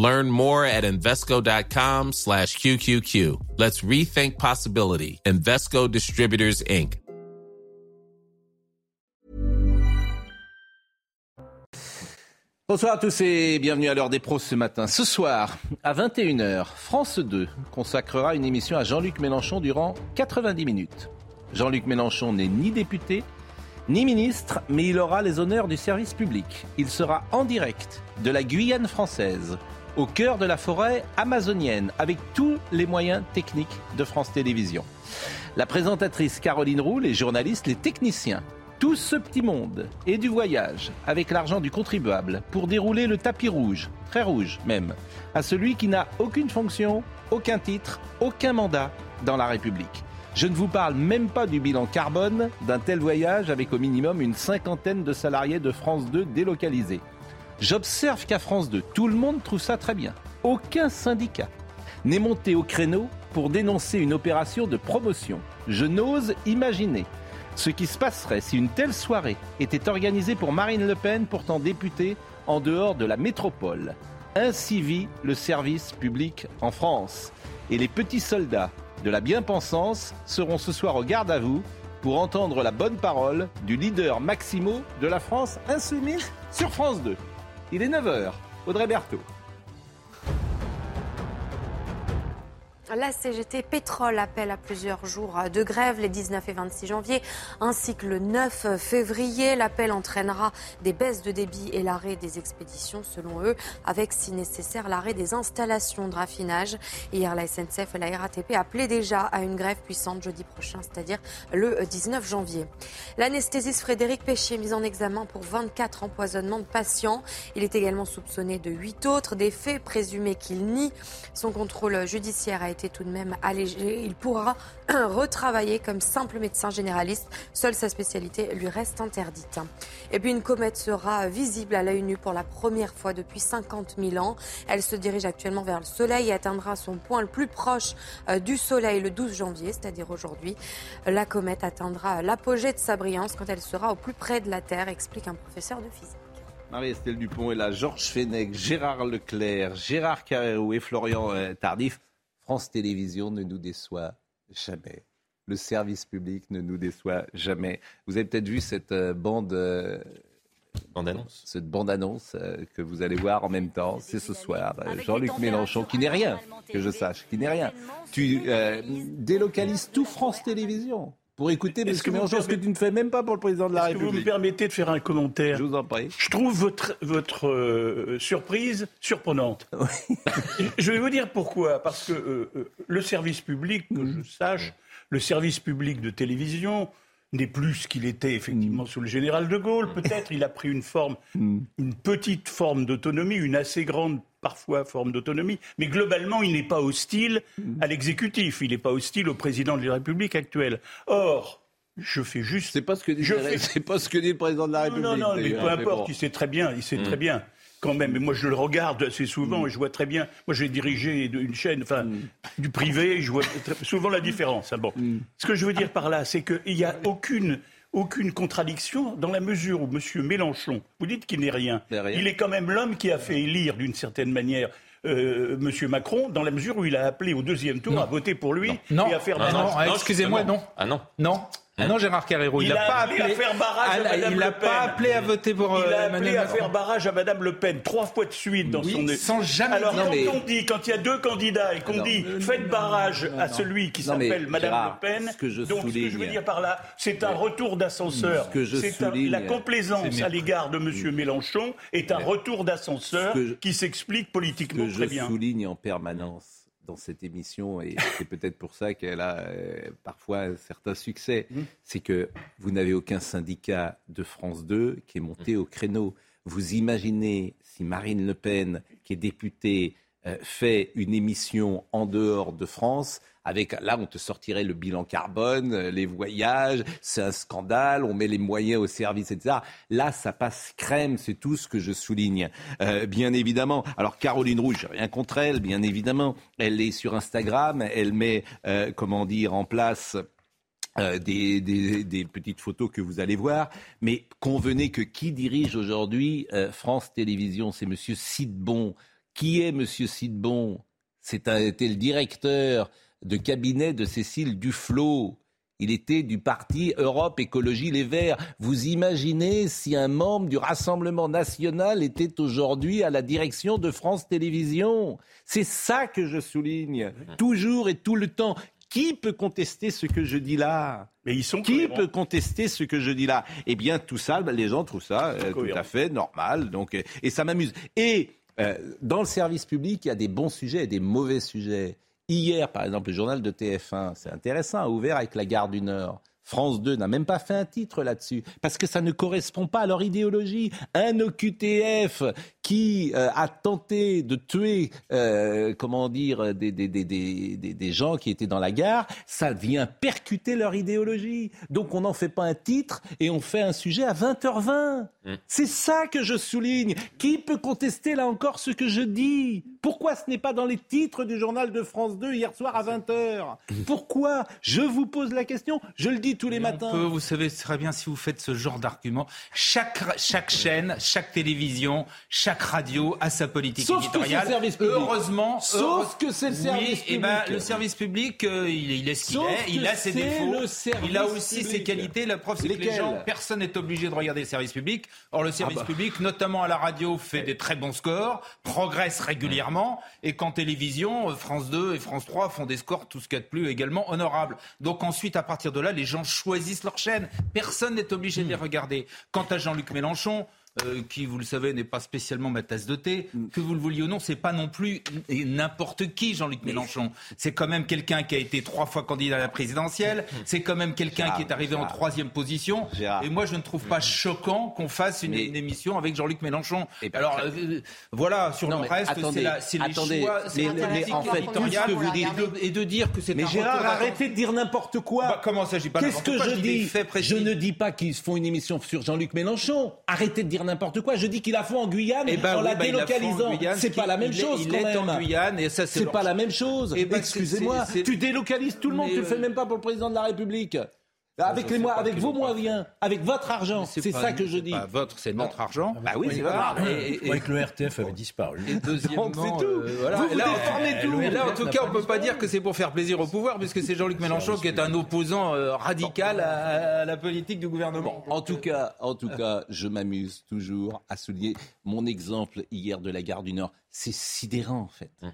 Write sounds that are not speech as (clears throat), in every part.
Learn more at Invesco.com slash QQQ. Let's rethink possibility. Invesco Distributors, Inc. Bonsoir à tous et bienvenue à l'heure des pros ce matin. Ce soir, à 21h, France 2 consacrera une émission à Jean-Luc Mélenchon durant 90 minutes. Jean-Luc Mélenchon n'est ni député, ni ministre, mais il aura les honneurs du service public. Il sera en direct de la Guyane française, au cœur de la forêt amazonienne, avec tous les moyens techniques de France Télévisions. La présentatrice Caroline Roux, les journalistes, les techniciens tout ce petit monde et du voyage avec l'argent du contribuable pour dérouler le tapis rouge, très rouge même, à celui qui n'a aucune fonction, aucun titre, aucun mandat dans la République. Je ne vous parle même pas du bilan carbone d'un tel voyage avec au minimum une cinquantaine de salariés de France 2 délocalisés. J'observe qu'à France 2, tout le monde trouve ça très bien. Aucun syndicat n'est monté au créneau pour dénoncer une opération de promotion. Je n'ose imaginer ce qui se passerait si une telle soirée était organisée pour Marine Le Pen, pourtant députée en dehors de la métropole. Ainsi vit le service public en France. Et les petits soldats de la bien-pensance seront ce soir au garde à vous pour entendre la bonne parole du leader Maximo de la France insoumise sur France 2. Il est 9h. Audrey Berthaud. La CGT Pétrole appelle à plusieurs jours de grève les 19 et 26 janvier ainsi que le 9 février. L'appel entraînera des baisses de débit et l'arrêt des expéditions selon eux, avec si nécessaire l'arrêt des installations de raffinage. Hier, la SNCF et la RATP appelaient déjà à une grève puissante jeudi prochain, c'est-à-dire le 19 janvier. L'anesthésiste Frédéric Péchier mis en examen pour 24 empoisonnements de patients. Il est également soupçonné de 8 autres, des faits présumés qu'il nie. Son contrôle judiciaire a été tout de même allégé. Il pourra (clears throat) retravailler comme simple médecin généraliste. Seule sa spécialité lui reste interdite. Et puis une comète sera visible à l'œil nu pour la première fois depuis 50 000 ans. Elle se dirige actuellement vers le Soleil et atteindra son point le plus proche euh, du Soleil le 12 janvier, c'est-à-dire aujourd'hui. La comète atteindra l'apogée de sa brillance quand elle sera au plus près de la Terre, explique un professeur de physique. Marie-Estelle Dupont est là, Georges Fenech, Gérard Leclerc, Gérard Carrérou et Florian euh, Tardif. France Télévisions ne nous déçoit jamais. Le service public ne nous déçoit jamais. Vous avez peut-être vu cette euh, bande. Euh, bande-annonce. Cette bande-annonce euh, que vous allez voir en même temps, c'est ce soir. Jean-Luc Mélenchon, qui n'est rien, que je sache, qui n'est rien. Tu délocalises tout France Télévisions pour écouter M. Mélenchon, ce que tu ne fais même pas pour le président de la République. Que vous me permettez de faire un commentaire Je vous en prie. Je trouve votre, votre euh, surprise surprenante. (laughs) je vais vous dire pourquoi. Parce que euh, euh, le service public, que je sache, le service public de télévision n'est plus ce qu'il était effectivement sous le général de Gaulle. Peut-être il a pris une forme, une petite forme d'autonomie, une assez grande parfois forme d'autonomie, mais globalement, il n'est pas hostile à l'exécutif, il n'est pas hostile au président de la République actuelle. Or, je fais juste. C'est pas ce que dit, fais... pas ce que dit le président de la République. Non, non, mais peu importe, il sait très bien, il sait très mm. bien. Quand même, mais moi je le regarde assez souvent mm. et je vois très bien. Moi j'ai dirigé une chaîne, enfin mm. du privé, je vois souvent la différence. Hein, bon, ce que je veux dire par là, c'est qu'il n'y a aucune aucune contradiction dans la mesure où M. Mélenchon, vous dites qu'il n'est rien. Il est quand même l'homme qui a fait élire d'une certaine manière euh, M. Macron, dans la mesure où il a appelé au deuxième tour à voter pour lui et à faire. Non, non, excusez-moi, non. Ah non. Non. Ah non, Gérard Carrero, il n'a pas appelé à faire barrage à, Madame Il n'a pas appelé à voter pour. Il a euh, appelé à faire barrage à Madame Le Pen trois fois de suite dans son. Sans jamais. Alors quand on dit, quand il y a deux candidats et qu'on dit faites barrage à celui qui s'appelle Madame Le Pen, ce je donc ce que je veux dire par là, c'est un retour d'ascenseur. C'est la complaisance à l'égard de Monsieur Mélenchon est un retour d'ascenseur qui s'explique politiquement très bien. Ce que je souligne en permanence dans cette émission, et (laughs) c'est peut-être pour ça qu'elle a euh, parfois un certain succès, mmh. c'est que vous n'avez aucun syndicat de France 2 qui est monté au créneau. Vous imaginez si Marine Le Pen, qui est députée fait une émission en dehors de France, avec là on te sortirait le bilan carbone, euh, les voyages, c'est un scandale, on met les moyens au service, etc. Là, ça passe crème, c'est tout ce que je souligne, euh, bien évidemment. Alors Caroline Rouge, rien contre elle, bien évidemment, elle est sur Instagram, elle met, comment dire, en place. des, des, petites photos que vous allez voir. Mais convenez que qui dirige aujourd'hui France Télévisions, c'est Monsieur Sidbon, qui est M. Sidbon? C'était le directeur de cabinet de Cécile Duflot. Il était du parti Europe Écologie Les Verts. Vous imaginez si un membre du Rassemblement national était aujourd'hui à la direction de France Télévisions? C'est ça que je souligne, toujours et tout le temps. Qui peut contester ce que je dis là? Mais ils sont Qui peut contester ce que je dis là? Eh bien, tout ça, les gens trouvent ça euh, tout à fait normal. Donc, et ça m'amuse. Et euh, dans le service public, il y a des bons sujets et des mauvais sujets. Hier, par exemple, le journal de TF1, c'est intéressant, a ouvert avec la gare du Nord. France 2 n'a même pas fait un titre là-dessus, parce que ça ne correspond pas à leur idéologie. Un OQTF qui euh, a tenté de tuer, euh, comment dire, des, des, des, des, gens qui étaient dans la gare, ça vient percuter leur idéologie. Donc on n'en fait pas un titre et on fait un sujet à 20h20. Mmh. C'est ça que je souligne. Qui peut contester là encore ce que je dis? Pourquoi ce n'est pas dans les titres du journal de France 2 hier soir à 20h Pourquoi? Je vous pose la question, je le dis tous les matins. vous savez très bien si vous faites ce genre d'argument, chaque, chaque chaîne, chaque télévision, chaque chaque radio a sa politique Sauf éditoriale. Que service public. Heureusement. Sauf que c'est le service oui, public. Et ben, le service public, euh, il, est ce qu'il est. Il a ses défauts. Il a aussi ses qualités. La preuve, c'est que les gens, personne n'est obligé de regarder le service public. Or, le service ah bah. public, notamment à la radio, fait des très bons scores, progresse régulièrement. Et qu'en télévision, France 2 et France 3 font des scores, tout ce qu'il y a de plus, également honorables. Donc ensuite, à partir de là, les gens choisissent leur chaîne. Personne n'est obligé de les regarder. Quant à Jean-Luc Mélenchon, euh, qui, vous le savez, n'est pas spécialement ma tasse de thé, mm. que vous le vouliez ou non, c'est pas non plus n'importe qui, Jean-Luc Mélenchon. C'est quand même quelqu'un qui a été trois fois candidat à la présidentielle. Mm. C'est quand même quelqu'un qui est arrivé en troisième position. Et moi, je ne trouve pas choquant qu'on fasse une, émission avec Jean-Luc Mélenchon. Ben, Alors, euh, voilà, sur le reste, c'est les choix, mais, mais, en fait, que vous dites, et de dire que c'est Mais Gérard, arrêtez de dire n'importe quoi. Bah, comment ça, pas Qu'est-ce que je dis Je ne dis pas qu'ils font une émission sur Jean-Luc Mélenchon. Arrêtez de dire n'importe quoi. Je dis qu'il a fait en Guyane eh ben en la bah, délocalisant. C'est pas la même chose quand même. en Guyane et ça c'est pas la même chose. Eh ben, Excusez-moi, tu délocalises tout le monde, tu le fais même pas pour le président de la République. Avec, les avec vos moyens, avec votre argent, c'est ça que je dis. Pas votre, c'est notre argent. Bah oui, c'est votre Et, que le RTF avait disparu. Et deuxièmement, c'est tout. Euh, voilà. Vous, vous là, tout. Et là, en tout cas, on peut pas dire que c'est pour faire plaisir au pouvoir, puisque c'est Jean-Luc Mélenchon qui est un opposant euh, radical à, la politique du gouvernement. En tout cas, en tout cas, je m'amuse toujours à souligner mon exemple hier de la gare du Nord. C'est sidérant en fait. Hum.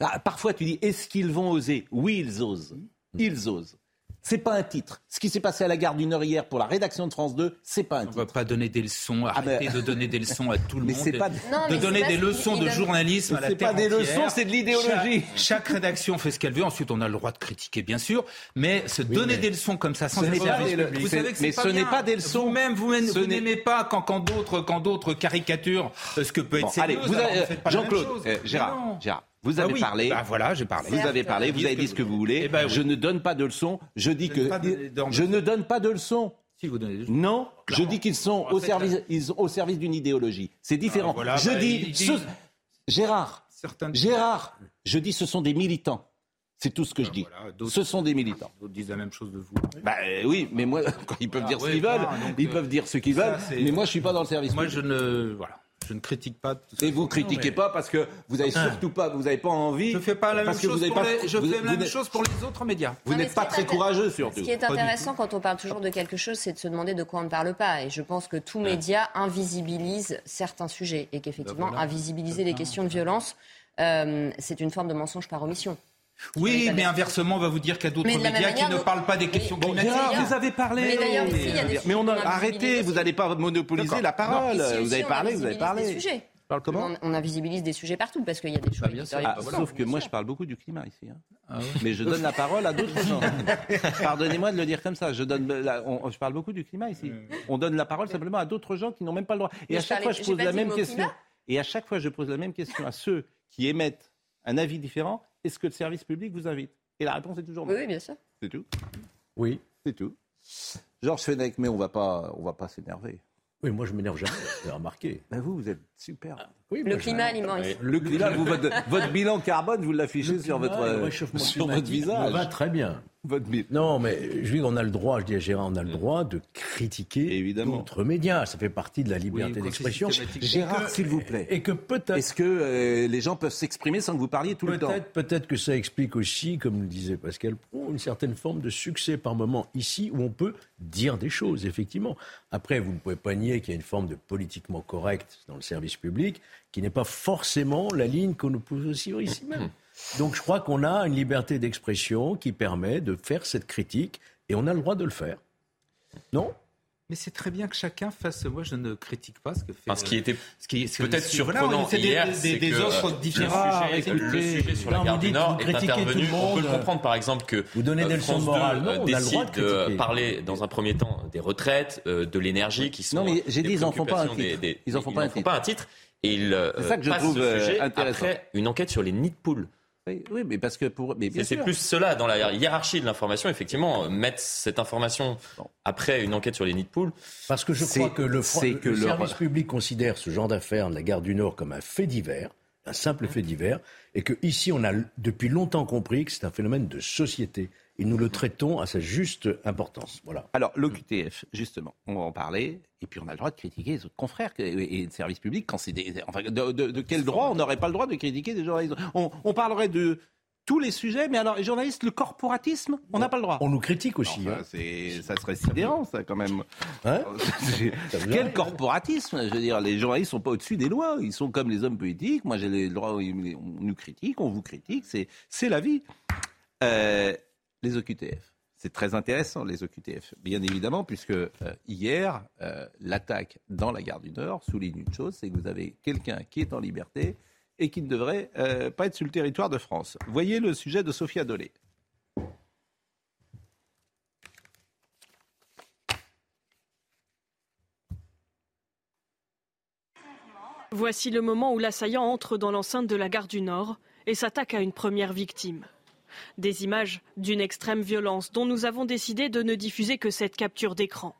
Ah, parfois, tu dis, est-ce qu'ils vont oser? Oui, ils osent. Ils osent. C'est pas un titre. Ce qui s'est passé à la gare du Nord hier pour la rédaction de France 2, c'est pas un titre. On va pas donner des leçons, ah, arrêtez de donner des leçons à tout le mais monde. Pas de, donner des leçons de journalisme à la C'est pas des leçons, c'est de l'idéologie. Chaque, rédaction fait ce qu'elle veut. Ensuite, on a le droit de critiquer, bien sûr. Mais se donner des leçons comme ça, sans ce vous savez que Mais ce n'est pas des leçons. Vous-même, vous, vous n'aimez pas quand, quand d'autres, quand d'autres caricaturent ce que peut être. allez, vous Jean-Claude, euh, Gérard, Gérard. Vous avez ah parlé. Bah voilà, j'ai parlé. Vous avez parlé, vous avez dit ce que vous voulez. Eh ben je ne donne pas de leçons. Je dis que je ne donne pas de leçons. Si vous donnez des Non, je dis qu'ils sont au service, ils, au service d'une idéologie. C'est différent. Ah, je bah, dis, Gérard, Gérard, je dis ce sont des militants. C'est tout ce que je dis. ce sont des militants. D'autres disent la même chose de vous. Bah, oui, mais moi, ils peuvent dire ce qu'ils veulent, ils peuvent dire ce qu'ils veulent, mais moi, je suis pas dans le service. Moi, je ne, voilà. Je ne critique pas. Tout ça. Et vous critiquez pas parce que vous avez surtout pas, vous n'avez pas envie. Je fais pas la même chose. Pour les, je fais la même chose pour les autres médias. Vous n'êtes pas très courageux surtout. Ce qui est intéressant quand on parle toujours de quelque chose, c'est de se demander de quoi on ne parle pas. Et je pense que tout média invisibilise certains sujets et qu'effectivement bah invisibiliser les questions de violence, euh, c'est une forme de mensonge par omission. Oui, mais inversement, on va vous dire qu'il y a d'autres médias qui ne parlent pas des questions climatiques. vous avez parlé. Mais, on a arrêté, vous n'allez pas monopoliser la parole. vous avez parlé, vous avez parlé. Comment on, invisibilise des sujets partout parce qu'il y a des choses. Ah, sauf que moi, je parle beaucoup du climat ici. Hein. Ah mais je donne la parole à d'autres gens. (laughs) Pardonnez-moi de le dire comme ça. Je, donne je parle beaucoup du climat ici. On donne la parole simplement à d'autres gens qui n'ont même pas le droit. Et à chaque fois, je pose la même question. Et à chaque fois, je pose la même question à ceux qui émettent un avis différent, est-ce que le service public vous invite? Et la réponse est toujours non. Oui, bien sûr. C'est tout? Oui. C'est tout. Georges Fenech, mais on va pas, on va pas s'énerver. Oui, moi je m'énerve jamais, vous avez remarqué. Ben vous, vous êtes super. Oui, le climat alimentaire. Le climat, vous, votre, votre, bilan carbone, vous l'affichez sur votre, sur votre visage. va très bien. Votre non, mais je dis, on a le droit, je dis à Gérard, on a le droit de critiquer d'autres médias. Ça fait partie de la liberté d'expression. Gérard, s'il vous plaît. Et que peut-être. Est-ce que euh, les gens peuvent s'exprimer sans que vous parliez tout le temps? Peut-être que ça explique aussi, comme le disait Pascal Pro, une certaine forme de succès par moment ici où on peut dire des choses, effectivement. Après, vous ne pouvez pas nier qu'il y a une forme de politiquement correct dans le service public qui n'est pas forcément la ligne qu'on nous pose aussi ici même. Donc je crois qu'on a une liberté d'expression qui permet de faire cette critique et on a le droit de le faire. Non? Mais c'est très bien que chacun fasse. Moi, je ne critique pas ce que fait. ce qui était ce qui, peut-être surprenant hier, c'est que autres différents le sujet, le sujet sur la gare du Nord est intervenu. On peut le comprendre, par exemple, que vous donnez des leçons morales. Non, décide de, parler dans un premier temps des retraites, euh, de l'énergie, qui sont. Non, mais j'ai dit, ils n'en font pas un titre. ils en font pas un titre. Et il ça que je trouve ce sujet après une enquête sur les nids de poules. Oui, mais parce que pour. C'est plus cela dans la hiérarchie de l'information, effectivement, mettre cette information après une enquête sur les nids de poules. Parce que je crois que le, que le service public considère ce genre d'affaires de la gare du Nord comme un fait divers, un simple fait divers, et que ici on a depuis longtemps compris que c'est un phénomène de société et nous le traitons à sa juste importance. Voilà. Alors, l'OQTF, justement, on va en parler, et puis on a le droit de critiquer les autres confrères et le service public quand c'est des. Enfin, de, quel droit on n'aurait pas le droit de critiquer des journalistes? On, parlerait de tous les sujets, mais alors les journalistes, le corporatisme, on n'a pas le droit. On nous critique aussi. Hein. Ça serait sidérant, ça, quand même. Hein (laughs) Quel corporatisme? Je veux dire, les journalistes sont pas au-dessus des lois. Ils sont comme les hommes politiques. Moi, j'ai les droits. On nous critique, on vous critique. C'est la vie. Euh, les OQTF. C'est très intéressant, les OQTF, bien évidemment, puisque euh, hier, euh, l'attaque dans la gare du Nord souligne une chose, c'est que vous avez quelqu'un qui est en liberté et qui ne devrait euh, pas être sur le territoire de France. Voyez le sujet de Sophia Dolé. Voici le moment où l'assaillant entre dans l'enceinte de la gare du Nord et s'attaque à une première victime. Des images d'une extrême violence dont nous avons décidé de ne diffuser que cette capture d'écran.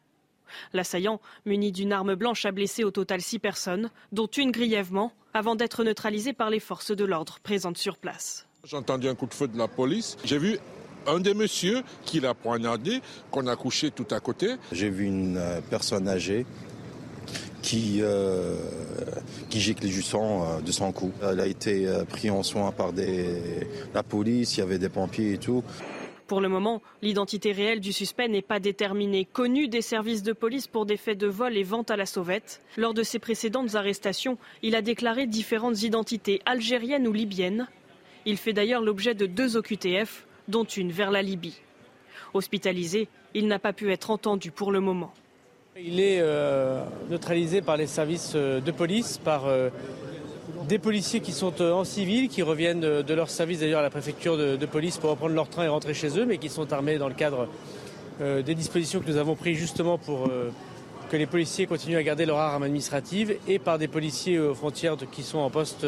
L'assaillant, muni d'une arme blanche, a blessé au total six personnes, dont une grièvement, avant d'être neutralisé par les forces de l'ordre présentes sur place. J'ai entendu un coup de feu de la police. J'ai vu un des messieurs qui l'a poignardé, qu'on a couché tout à côté. J'ai vu une euh, personne âgée qui, euh, qui gicle du sang euh, de son cou. Elle a été euh, prise en soin par la police, il y avait des pompiers et tout. Pour le moment, l'identité réelle du suspect n'est pas déterminée. Connu des services de police pour des faits de vol et vente à la sauvette, lors de ses précédentes arrestations, il a déclaré différentes identités algériennes ou libyennes. Il fait d'ailleurs l'objet de deux OQTF, dont une vers la Libye. Hospitalisé, il n'a pas pu être entendu pour le moment. Il est euh, neutralisé par les services euh, de police, par euh, des policiers qui sont en civil, qui reviennent de leur service d'ailleurs à la préfecture de, police pour reprendre leur train et rentrer chez eux, mais qui sont armés dans le cadre des dispositions que nous avons prises justement pour que les policiers continuent à garder leur arme administrative et par des policiers aux frontières qui sont en poste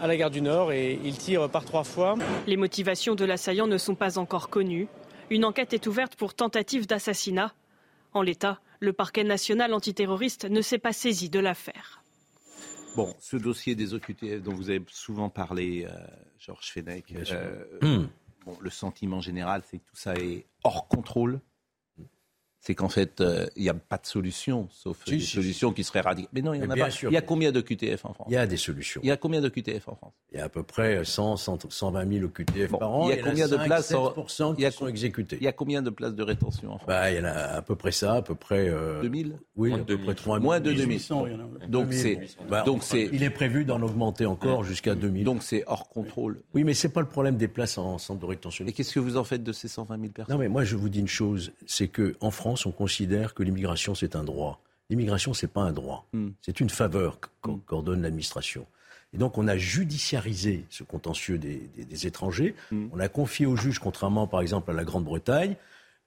à la gare du Nord et ils tirent par trois fois. Les motivations de l'assaillant ne sont pas encore connues. Une enquête est ouverte pour tentative d'assassinat. En l'état, le parquet national antiterroriste ne s'est pas saisi de l'affaire. Bon, ce dossier des OQTF dont vous avez souvent parlé, euh, Georges Fenech, euh, hmm. le sentiment général, c'est que tout ça est hors contrôle c'est qu'en fait, euh, il n'y a pas de solution, sauf des solutions qui seraient radicales. Mais non, il y en a pas. il y a combien de QTF en France? Il y a des solutions. Il y a combien de QTF en France? Il y a à peu près 100, 120 000 QTF par an. Il y a combien de places 7 qui sont exécutés. Il y a combien de places de rétention en France? Bah, Il y en a à peu près ça, à peu près... Euh, 2000 Oui, à peu près 3 000. Moins de 2000. Donc c'est... Bah, donc c'est. il est prévu d'en augmenter encore jusqu'à 2000. Donc c'est hors contrôle. Oui, mais ce n'est pas le problème des places en centre de rétention. Et qu'est-ce que vous en faites de ces 120 000 personnes Non, mais moi je vous dis une chose, c'est qu'en France, on considère que l'immigration, c'est un droit. L'immigration, c'est pas un droit. Hmm. C'est une faveur hmm. qu'ordonne l'administration. Et donc, on a judiciarisé ce contentieux des, étrangers. Hmm. On a confié aux juges, contrairement par exemple à la Grande-Bretagne,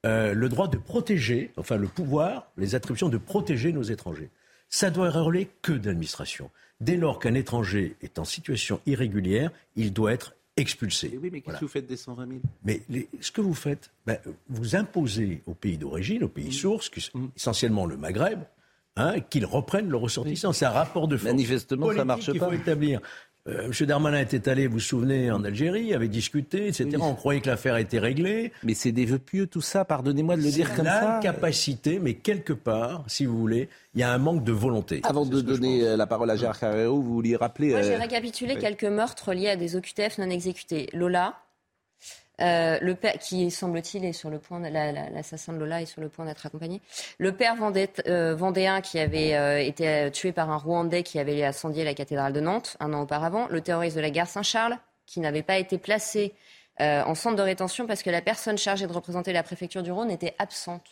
euh, le droit de protéger, enfin le pouvoir, les attributions de protéger nos étrangers. ça doit relever que de l'administration. Dès lors qu'un étranger est en situation irrégulière, il doit être expulsé. oui, mais qu'est-ce que vous faites des 120 000 Mais ce que vous faites, ben, vous imposez au pays d'origine, au pays source, mm. essentiellement le Maghreb, hein, qu'ils reprennent le ressortissant. C'est un rapport de force. Manifestement, ça marche pas. Il faut établir. Euh, M. Darmanin était allé, vous vous souvenez, en Algérie, avait discuté, etc. On croyait que l'affaire était réglée. Mais c'est des vœux pieux, tout ça, pardonnez-moi de le dire comme ça. capacité, mais quelque part, si vous voulez, il y a un manque de volonté. Avant de donner euh, la parole à Gérard Carrero, vous vouliez rappeler... Moi, j'ai euh, récapitulé quelques meurtres liés à des OQTF non exécutés. Lola, euh, le père, qui semble-t-il est sur le point, l'assassin de Lola est sur le point d'être accompagné. Le père euh, vendéen qui avait euh, été tué par un Rwandais qui avait incendié la cathédrale de Nantes un an auparavant. Le terroriste de la gare Saint-Charles qui n'avait pas été placé en centre de rétention parce que la personne chargée de représenter la préfecture du Rhône était absente.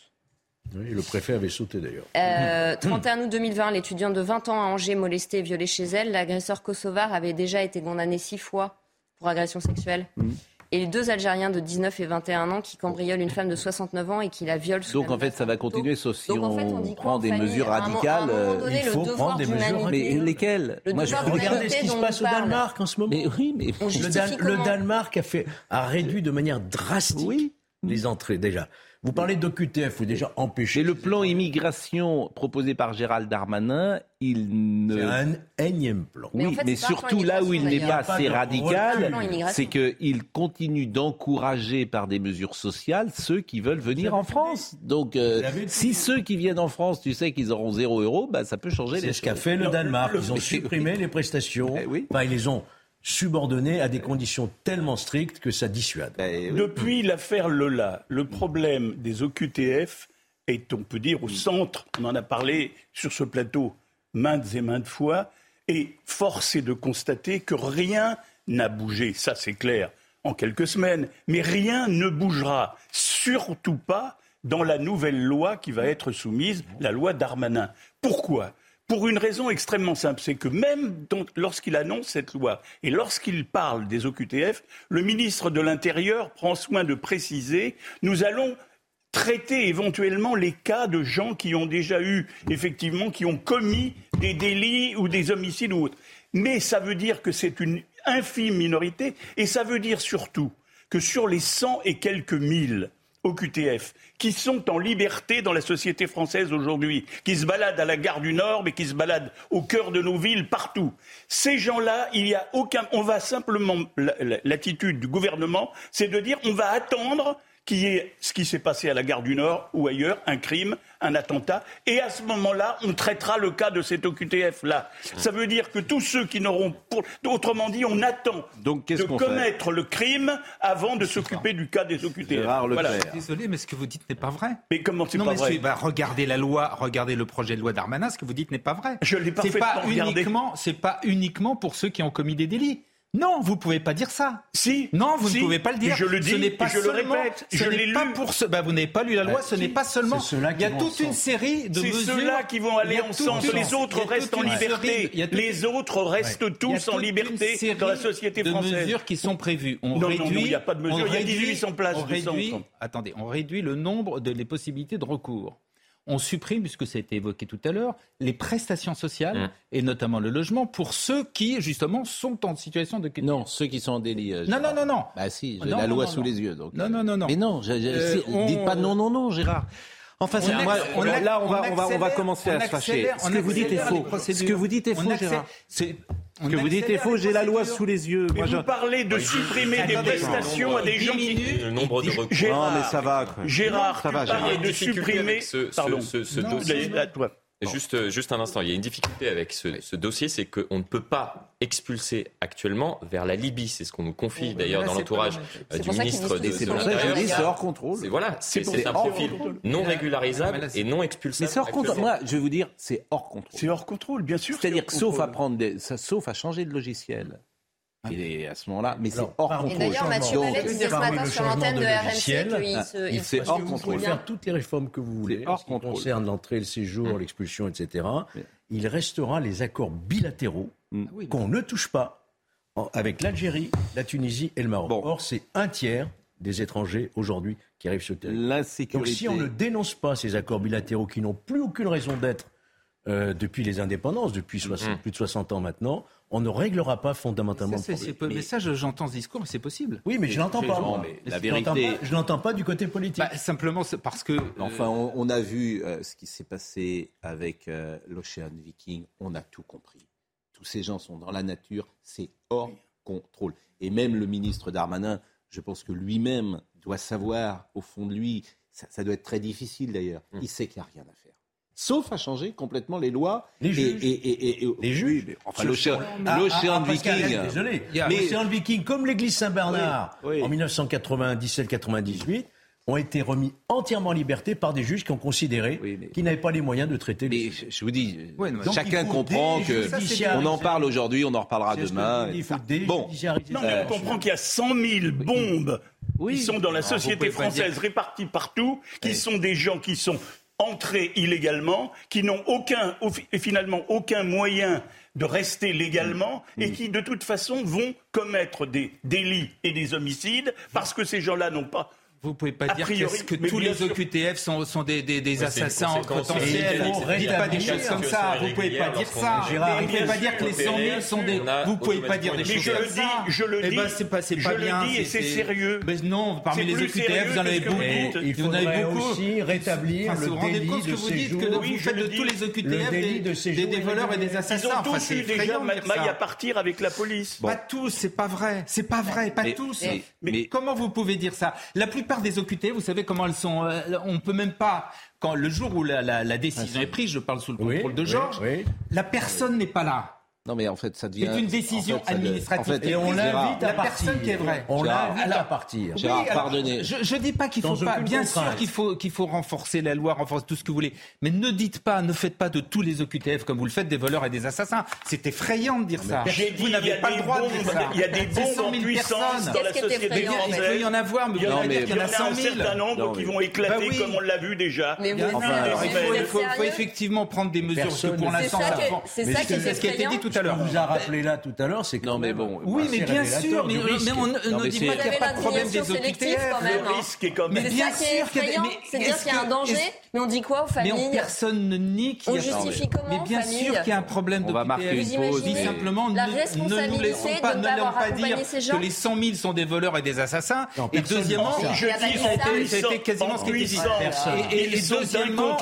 Oui, le préfet avait sauté d'ailleurs. (clears throat) 31 août 2020, l'étudiante de 20 ans à Angers molestée et violée chez elle. L'agresseur kosovar avait déjà été condamné six fois pour agression sexuelle. Mmh et les deux Algériens de 19 et 21 ans qui cambriolent une femme de 69 ans et qui la violent. Donc en fait, ça va continuer, sauf si on, prend des mesures radicales. il faut prendre des mesures Mais lesquelles Moi, je regarder ce qui se passe au Danemark en ce moment. Mais oui, mais le, Danemark a fait a réduit de manière drastique les entrées déjà. Vous parlez d'OQTF, vous déjà empêché. Et le plan immigration proposé par Gérald Darmanin, il ne. C'est un énième plan. Oui, mais, surtout là où il n'est pas assez radical, c'est qu'il continue d'encourager par des mesures sociales ceux qui veulent venir en France. Donc, euh, si ceux qui viennent en France, tu sais qu'ils auront zéro euro, bah, ça peut changer les choses. C'est ce qu'a fait le Danemark. Ils ont supprimé les prestations. Eh oui. Enfin, ils les ont subordonné à des conditions tellement strictes que ça dissuade. Eh Depuis l'affaire Lola, le problème des OQTF est, on peut dire, au centre. On en a parlé sur ce plateau maintes et maintes fois. Et force est de constater que rien n'a bougé, ça c'est clair, en quelques semaines. Mais rien ne bougera, surtout pas dans la nouvelle loi qui va être soumise, la loi Darmanin. Pourquoi? Pour une raison extrêmement simple, c'est que même lorsqu'il annonce cette loi et lorsqu'il parle des OQTF, le ministre de l'Intérieur prend soin de préciser nous allons traiter éventuellement les cas de gens qui ont déjà eu, effectivement, qui ont commis des délits ou des homicides ou autres. Mais ça veut dire que c'est une infime minorité et ça veut dire surtout que sur les cent et quelques mille OQTF, qui sont en liberté dans la société française aujourd'hui, qui se baladent à la gare du Nord, mais qui se baladent au cœur de nos villes, partout. Ces gens-là, il n'y a aucun. On va simplement. L'attitude du gouvernement, c'est de dire on va attendre qui est ce qui s'est passé à la gare du Nord ou ailleurs, un crime, un attentat. Et à ce moment-là, on traitera le cas de cet OQTF-là. Ça veut dire que tous ceux qui n'auront... Autrement dit, on attend de commettre le crime avant de s'occuper du cas des OQTF. Voilà. Désolé, mais ce que vous dites n'est pas vrai. Mais comment c'est pas vrai bah, Regardez la loi, regardez le projet de loi d'Armanin, ce que vous dites n'est pas vrai. Je l'ai parfaitement pas uniquement, C'est pas uniquement pour ceux qui ont commis des délits. Non, vous pouvez pas dire ça. Si. Non, vous ne pouvez pas le dire. Je le dis. Ce n'est pas je seulement, le répète. Ce n'est pas pour ce. Bah, vous n'avez pas lu la loi. Bah, ce n'est pas seulement. Il y a toute une série de mesures. C'est ceux-là qui vont aller ensemble. Les autres restent en liberté. Les autres restent tous en liberté dans la société française. De mesures qui sont prévues. On non, réduit. Non, il n'y a pas de mesures. Il y a 1800 places. On réduit. Attendez, on réduit le nombre de les possibilités de recours on supprime, puisque ça a été évoqué tout à l'heure, les prestations sociales, mmh. et notamment le logement, pour ceux qui, justement, sont en situation de... Non, ceux qui sont en délit. Euh, non, non, non, non. Bah si, j'ai la loi sous les yeux. Donc, non, non, non, non. Mais non, euh, dites pas non, non, non, Gérard. Enfin, on là, on va, on va, on va commencer à se fâcher. Ce que vous dites est faux. Ce que vous dites est faux, Gérard. Ce que vous dites est faux, j'ai la loi sous les yeux. Mais vous parlez de supprimer des prestations à des gens qui... Le nombre de recours. Non, mais ça va. Gérard, ça va, de supprimer... Ce dossier... Juste, juste un instant, il y a une difficulté avec ce, ce dossier, c'est qu'on ne peut pas expulser actuellement vers la Libye. C'est ce qu'on nous confie d'ailleurs dans l'entourage euh, du ministre de, de l'Intérieur. C'est hors contrôle. Voilà, c'est un profil non régularisable et non expulsable. Mais c'est hors contrôle. Moi, je vais vous dire, c'est hors contrôle. C'est hors contrôle, bien sûr. C'est-à-dire, sauf à prendre, des, sauf à changer de logiciel. Il est à ce moment-là, mais c'est hors contrôle. Et d'ailleurs, Mathieu Mallet disait ce matin sur l'antenne de RMC qu'il se... hors contrôle. Vous pouvez faire toutes les réformes que vous voulez, en ce qui concerne l'entrée, le séjour, l'expulsion, etc. Il restera les accords bilatéraux mm. ah qu'on ne touche pas avec l'Algérie, la Tunisie et le Maroc. Or, c'est un tiers des étrangers aujourd'hui qui arrivent sur le territoire. Donc si on ne dénonce pas ces accords bilatéraux qui n'ont plus aucune raison d'être euh, depuis les indépendances, depuis mm-hmm. plus de 60 ans maintenant, on ne réglera pas fondamentalement ça, Mais ça, j'entends ce discours, mais c'est possible. Oui, mais je l'entends pas. la vérité, je l'entends pas du côté politique. Bah, simplement parce que. Enfin, on, a vu ce qui s'est passé avec l'Ocean Viking. On a tout compris. Tous ces gens sont dans la nature. C'est hors contrôle. Et même le ministre Darmanin, je pense que lui-même doit savoir, au fond de lui, ça, doit être très difficile d'ailleurs, mm. il sait qu'il n'y a rien à faire. Sauf à changer complètement les lois. Les juges. Et, les juges. enfin, l'océan ah, ah, Viking. désolé. L'océan Viking, comme l'église Saint-Bernard en 1997-98, ont été remis entièrement en liberté par des juges qui ont considéré qu'ils n'avaient pas les moyens de traiter les. Mais je vous dis, chacun comprend que on en parle aujourd'hui, on en reparlera demain. Il faut bon. Non, mais on comprend qu'il y a 100 000 bombes qui sont dans la société française réparties partout, qui sont des gens qui sont entrés illégalement, qui n'ont aucun, finalement aucun moyen de rester légalement et mm. qui, de toute façon, vont commettre des délits et des homicides parce que ces gens-là n'ont pas vous pouvez pas dire que tous les OQTF sont, sont des, des, des assassins potentiels. Dites pas des choses comme ça. Vous pouvez pas dire ça. Vous pouvez pas dire que les 100 000 sont des. Vous pouvez pas dire des choses comme ça. Je le dis. Ben, c'est pas, c'est pas bien. Je le dis et c'est sérieux. Mais non, parmi les OQTF, vous en avez beaucoup. Il faudrait aussi rétablir le délit de séjour. que vous faites de tous les OQTF des voleurs et des assassins. Ils ont tous eu déjà maille à partir avec la police. Pas tous, c'est pas vrai. C'est pas vrai, pas tous. Mais comment vous pouvez dire ça La plupart des OQTF, vous savez comment elles sont. Euh, on peut même pas. Quand le jour où la, décision est prise, je parle sous le contrôle de Georges, la personne n'est pas là. Non, mais en fait, ça devient. C'est une décision administrative. et on l'invite à partir. La personne qui est vraie. On l'invite à partir. Gérard, pardonnez. Je, je dis pas qu'il faut pas. Bien sûr qu'il faut qu'il faut renforcer la loi, renforcer tout ce que vous voulez. Mais ne dites pas, ne faites pas de tous les OQTF comme vous le faites des voleurs et des assassins. C'est effrayant de dire ça. Vous n'avez pas le droit de dire ça. Il y a des bombes en puissance dans la société. Il peut y en avoir, mais il y en a un certain nombre qui vont éclater bah comme on l'a vu déjà. Mais il faut effectivement prendre des mesures. Pour l'instant, c'est ça qui a été dit tout à l'heure là tout à l'heure, c'est que. Non, mais bon. Oui, mais bien sûr, mais, on ne dit pas qu'il n'y a pas de problème des OQTF. Le risque est quand même. Mais bien sûr C'est dire qu'il y a un danger, mais on dit quoi aux familles Mais personne ne nie qu'il y a. On justifie comment Mais bien sûr qu'il y a un problème d'OQTF. Vous dit simplement, ne nous laissons pas, ne pas dire que les 100 000 sont des voleurs et des assassins. Et deuxièmement, je dis, ça a été quasiment ce qui était dit. Et deuxièmement,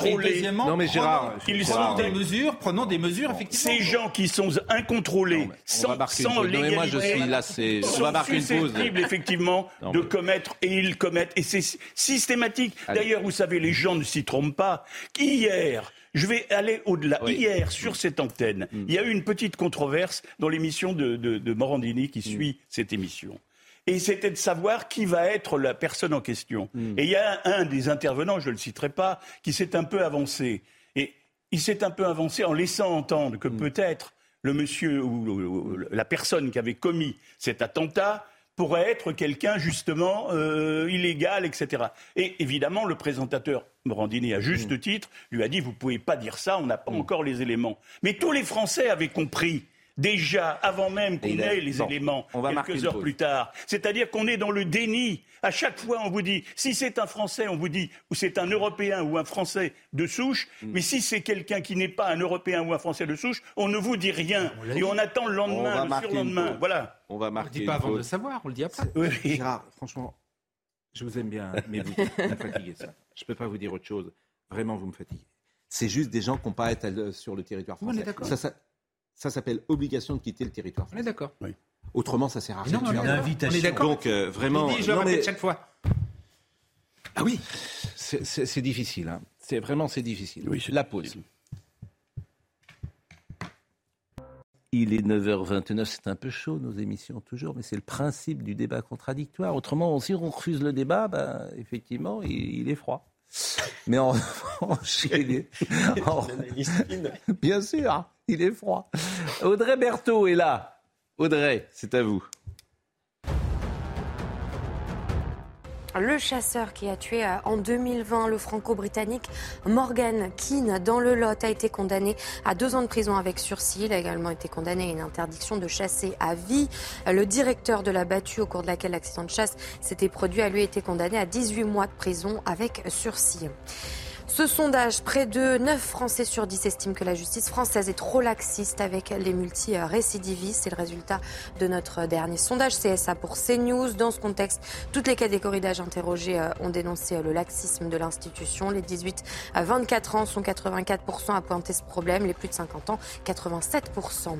non mais Gérard, sont des mesures, prenons des mesures effectivement. Ces gens qui sont incontrôlés, sans, sans légalité, moi je suis là, c'est on va marquer une pause. effectivement (laughs) de commettre et ils commettent et c'est systématique. D'ailleurs, vous savez, les gens ne s'y trompent pas. Hier, je vais aller au-delà. Hier, sur cette antenne, mm. il y a eu une petite controverse dans l'émission de, de, Morandini qui mm. suit cette émission. Et c'était de savoir qui va être la personne en question. Mm. Et il y a un, des intervenants, je ne le citerai pas, qui s'est un peu avancé. Et il s'est un peu avancé en laissant entendre que peut-être le monsieur ou la personne qui avait commis cet attentat pourrait être quelqu'un justement euh, illégal, etc. Et évidemment, le présentateur Morandini, à juste mm. titre, lui a dit vous pouvez pas dire ça, on n'a pas mm. encore les éléments. Mais tous les Français avaient compris déjà avant même qu'on ait les éléments quelques heures plus tard. C'est-à-dire qu'on est dans le déni. À chaque fois, on vous dit, si c'est un Français, on vous dit, ou c'est un Européen ou un Français de souche, hmm. mais si c'est quelqu'un qui n'est pas un Européen ou un Français de souche, on ne vous dit rien. et on attend le lendemain, le surlendemain. Voilà. On va marquer. On ne dit pas avant de le savoir, on le dit après. Oui. Gérard, franchement, je vous aime bien, mais vous, me fatiguez ça. Je ne peux pas vous dire autre chose. Vraiment, vous me fatiguez. C'est juste des gens qui n'ont pas à être sur le territoire français. ça, ça, ça s'appelle obligation de quitter le territoire. On est d'accord. Oui. Autrement, ça sert à rien. Non, on est d'accord. Donc, euh, vraiment. je le répète chaque fois. Ah oui. C'est difficile. Hein. C'est vraiment c'est difficile. Oui, la pause. Il est 9h29, c'est un peu chaud nos émissions toujours, mais c'est le principe du débat contradictoire. Autrement, si on refuse le débat, ben, effectivement, il, est froid. Mais en (laughs) revanche, (laughs) (laughs) bien sûr, il est froid. Audrey Berthaud est là. Audrey, c'est à vous. Le chasseur qui a tué euh, en 2020 le franco-britannique Morgan Keane dans le Lot a été condamné à deux ans de prison avec sursis. Il a également été condamné à une interdiction de chasser à vie. Le directeur de la battue au cours de laquelle l'accident de chasse s'était produit a lui été condamné à 18 mois de prison avec sursis. Ce sondage, près de 9 Français sur 10 estiment que la justice française est trop laxiste avec les multi-récidivistes. C'est le résultat de notre dernier sondage CSA pour CNews. Dans ce contexte, toutes les catégories d'âge interrogées euh, ont dénoncé le laxisme de l'institution. Les 18 à 24 ans sont 84% à pointer ce problème, les plus de 50 ans 87%.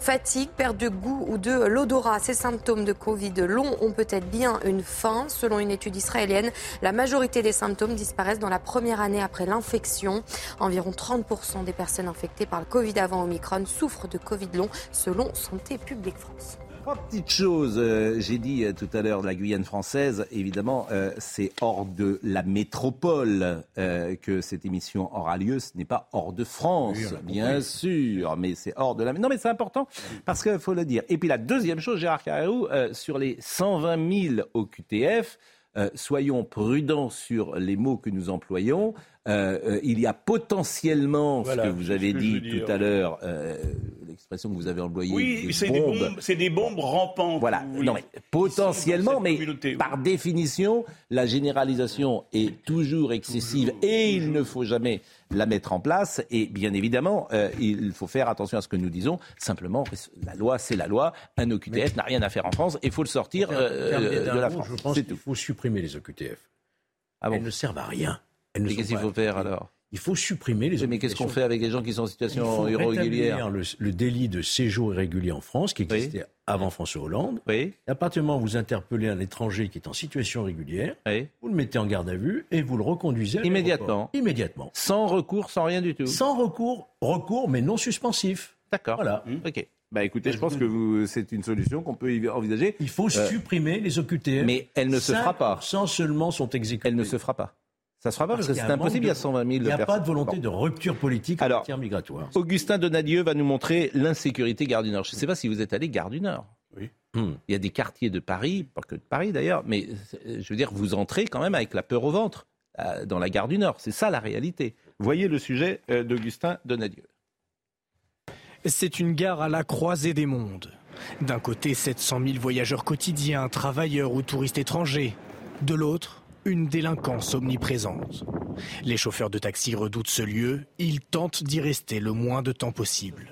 Fatigue, perte de goût ou de l'odorat, ces symptômes de Covid long ont peut-être bien une fin. Selon une étude israélienne, la majorité des symptômes disparaissent dans la première année après l'infection. Environ 30% des personnes infectées par le Covid avant Omicron souffrent de Covid long, selon Santé publique France. Trois petites choses. Euh, j'ai dit euh, tout à l'heure de la Guyane française. Évidemment, euh, c'est hors de la métropole que cette émission aura lieu. Ce n'est pas hors de France, bien sûr, mais c'est hors de la. Non, mais c'est important parce qu'il faut le dire. Et puis la deuxième chose, Gérard Carrérou, sur les 120 000 au QTF. soyons prudents sur les mots que nous employons. Euh, euh, il y a potentiellement, ce que vous avez dit tout à l'heure, euh, l'expression que vous avez employée. Oui, c'est des bombes, c'est des bombes rampantes. Voilà, non, mais potentiellement, mais par définition, la généralisation est toujours excessive et il ne faut jamais la mettre en place. Et bien évidemment, il faut faire attention à ce que nous disons. Simplement, la loi, c'est la loi. Un OQTF n'a rien à faire en France et il faut le sortir de la France. Je pense qu'il faut supprimer les OQTF. Ah Elles ne servent à rien. Mais qu'est-ce qu'il faut faire alors? Il faut supprimer les Mais qu'est-ce qu'on fait avec les gens qui sont en situation irrégulière le, le, délit de séjour irrégulier en France, qui existait avant François Hollande. Oui. à partir du moment où vous interpellez un étranger qui est en situation régulière, vous le mettez en garde à vue et vous le reconduisez immédiatement. Immédiatement. Sans recours, sans rien du tout. Sans recours, recours, mais non suspensif. D'accord. Voilà. Mmh. Ok. Bah écoutez, je pense que c'est une solution qu'on peut envisager. Il faut euh, supprimer les OQTF. Mais elle ne se fera pas. Sans seulement sont exécutés. Elle ne se fera pas. Ça se fera pas parce, que c'est impossible, il y a 120 000 Il n'y a pas de volonté de rupture politique en matière migratoire. Augustin Donadieu va nous montrer l'insécurité Gare du Nord. Je ne sais pas si vous êtes allé Gare du Nord. Oui. Hmm. Il y a des quartiers de Paris, pas que de Paris d'ailleurs, mais je veux dire, vous entrez quand même avec la peur au ventre euh, dans la Gare du Nord. C'est ça la réalité. Voyez le sujet euh, d'Augustin Donadieu. C'est une gare à la croisée des mondes. D'un côté, 700 000 voyageurs quotidiens, travailleurs ou touristes étrangers. De l'autre, une délinquance omniprésente. Les chauffeurs de taxi redoutent ce lieu, ils tentent d'y rester le moins de temps possible.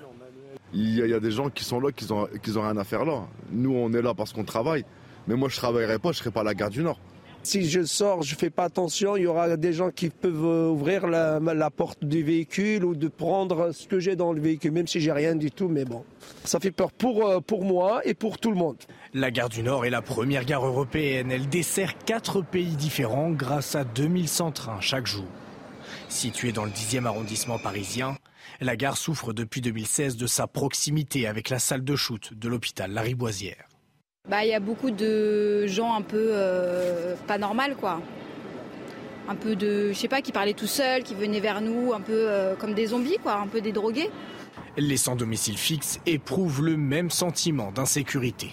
Il y, a, des gens qui sont là, qui n'ont ont rien à faire là. Nous, on est là parce qu'on travaille. Mais moi, je ne travaillerai pas, je ne serai pas à la gare du Nord. Si je sors, je fais pas attention, il y aura des gens qui peuvent euh, ouvrir la, porte du véhicule ou de prendre ce que j'ai dans le véhicule, même si j'ai rien du tout, mais bon. Ça fait peur pour, euh, moi et pour tout le monde. La gare du Nord est la première gare européenne. Elle dessert quatre pays différents grâce à 2100 trains chaque jour. Située dans le 10e arrondissement parisien, la gare souffre depuis 2016 de sa proximité avec la salle de shoot de l'hôpital Lariboisière. Bah, il y a beaucoup de gens un peu euh, pas normal, quoi. Un peu de, je sais pas, qui parlaient tout seuls, qui venaient vers nous, un peu euh, comme des zombies, quoi, un peu des drogués. Les sans domicile fixe éprouvent le même sentiment d'insécurité.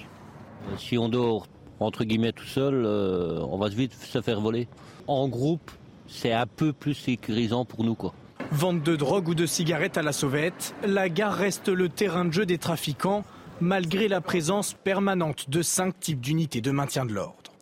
Si on dort entre guillemets tout seul, euh, on va vite se faire voler. En groupe, c'est un peu plus sécurisant pour nous, quoi. Vente de drogue ou de cigarettes à la sauvette, la gare reste le terrain de jeu des trafiquants malgré la présence permanente de cinq types d'unités de maintien de l'ordre.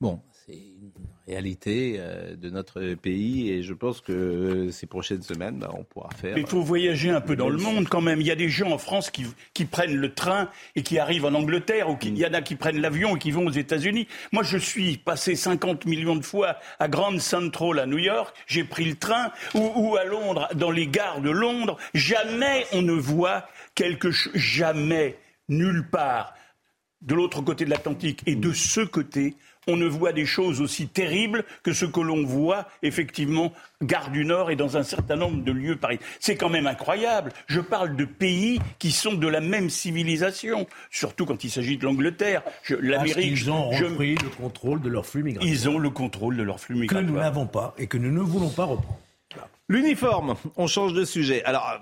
Bon, c'est une réalité euh, de notre pays et je pense que ces prochaines semaines, bah, on pourra faire. il faut voyager un peu dans le monde quand même. Il y a des gens en France qui, qui prennent le train et qui arrivent en Angleterre, ou il y en a qui prennent l'avion et qui vont aux États-Unis. Moi, je suis passé 50 millions de fois à Grand Central à New York. J'ai pris le train ou, ou à Londres, dans les gares de Londres. Jamais on ne voit quelque chose, jamais, nulle part, de l'autre côté de l'Atlantique et de ce côté, on ne voit des choses aussi terribles que ce que l'on voit effectivement Gare du Nord et dans un certain nombre de lieux Paris. C'est quand même incroyable. Je parle de pays qui sont de la même civilisation, surtout quand il s'agit de l'Angleterre. L'Amérique. Ils ont repris le contrôle de leur flux migratoires. Ils ont le contrôle de leur flux migratoires. Que nous n'avons pas et que nous ne voulons pas reprendre. L'uniforme, on change de sujet. Alors,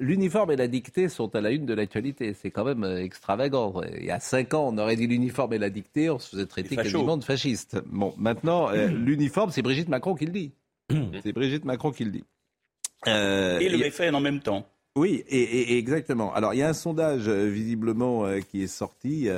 l'uniforme et la dictée sont à la une de l'actualité. C'est quand même euh, extravagant. Il y a cinq ans, on aurait dit l'uniforme et la dictée, on se faisait traiter quasiment de fasciste. Bon, maintenant, euh, (clears throat) l'uniforme, c'est Brigitte Macron qui le dit. c'est Brigitte Macron qui le dit. Euh, et le FN en même temps. Oui, et, exactement. Alors, il y a un sondage visiblement qui est sorti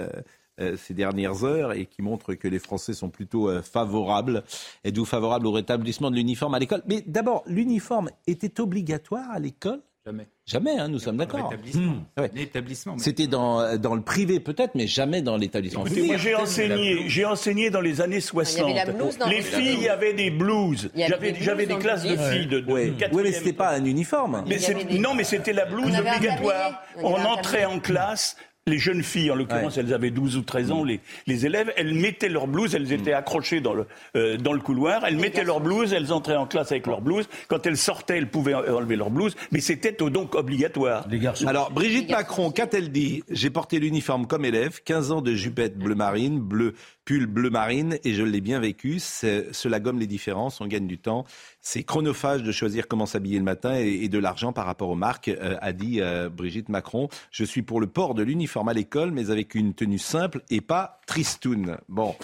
ces dernières heures et qui montre que les Français sont plutôt favorables. Êtes-vous favorable au rétablissement de l'uniforme à l'école? Mais d'abord, l'uniforme était obligatoire à l'école? Jamais. Jamais, hein, nous sommes d'accord. L'établissement. Hmm. C'était dans, dans le privé peut-être, mais jamais dans l'établissement public. Moi, j'ai enseigné, j'ai enseigné dans les années 60. les filles avaient des blouses. J'avais des classes de filles de, de Oui, mais c'était pas un uniforme. Mais non, mais c'était la blouse obligatoire. On entrait en classe les jeunes filles, en l'occurrence, elles avaient 12 ou 13 ans, les, les élèves, elles mettaient leur blouse, elles étaient mm. accrochées dans le, euh, dans le couloir, elles mettaient leur blouse, elles entraient en classe avec leur blouse. Quand elles sortaient, elles pouvaient enlever leur blouse, mais c'était donc obligatoire. Les garçons. Alors, Brigitte Macron, qu'a-t-elle dit J'ai porté l'uniforme comme élève, 15 ans de jupette bleu marine, bleu pull bleu marine, et je l'ai bien vécu. Cela gomme les différences, on gagne du temps. C'est chronophage de choisir comment s'habiller le matin et, de l'argent par rapport aux marques, euh, a dit euh, Brigitte Macron. Je suis pour le port de l'uniforme à l'école, mais avec une tenue simple et pas tristoun. Bon,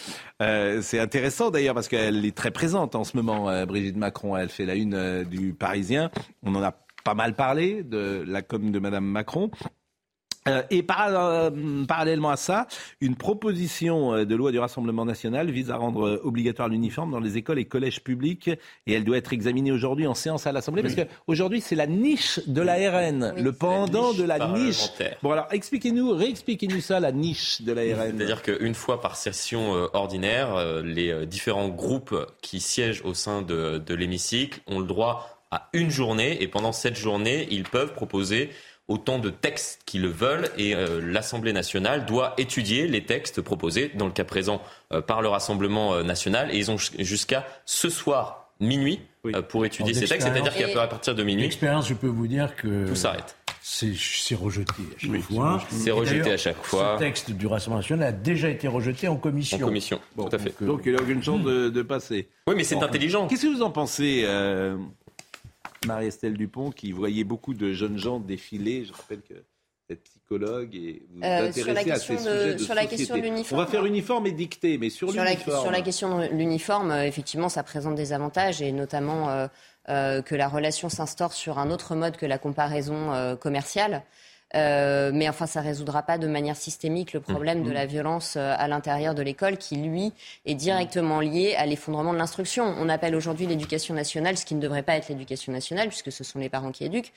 euh, c'est intéressant d'ailleurs parce qu'elle est très présente en ce moment, Brigitte Macron. Elle fait la une du Parisien. On en a pas mal parlé de la com de Madame Macron. Euh, et euh, parallèlement à ça, une proposition euh, de loi du Rassemblement national vise à rendre obligatoire l'uniforme dans les écoles et collèges publics et elle doit être examinée aujourd'hui en séance à l'Assemblée parce qu'aujourd'hui c'est la niche de la RN, le pendant de la niche. Bon alors expliquez-nous, réexpliquez-nous ça, la niche de la RN. C'est-à-dire qu'une fois par session ordinaire, les différents groupes qui siègent au sein de, de l'hémicycle ont le droit à une journée et pendant cette journée, ils peuvent proposer autant de textes qui le veulent et euh, l'Assemblée nationale doit étudier les textes proposés, dans le cas présent euh, par le Rassemblement euh, national, et ils ont jusqu'à ce soir minuit pour étudier ces textes, c'est-à-dire qu'à partir de minuit, l'expérience, je peux vous dire que tout s'arrête. C'est rejeté à chaque fois. C'est rejeté à chaque fois. Ce texte du Rassemblement national a déjà été rejeté en commission. En commission, tout à fait. Donc, il n'y a aucune chance de, passer. Oui, mais c'est intelligent. Qu'est-ce que vous en pensez Marie-Estelle Dupont, qui voyait beaucoup de jeunes gens défiler. Je rappelle que êtes psychologue et vous vous euh, intéressez à ces sujets de Sur la question de l'uniforme. On va faire uniforme et dicté, mais sur, l'uniforme. sur la question de l'uniforme, euh, effectivement, ça présente des avantages et notamment euh, que la relation s'instaure sur un autre mode que la comparaison commerciale. Euh, mais enfin, ça résoudra pas de manière systémique le problème de mmh. la violence euh, à l'intérieur de l'école, qui lui est directement lié à l'effondrement de l'instruction. On appelle aujourd'hui l'éducation nationale, ce qui ne devrait pas être l'éducation nationale, puisque ce sont les parents qui éduquent,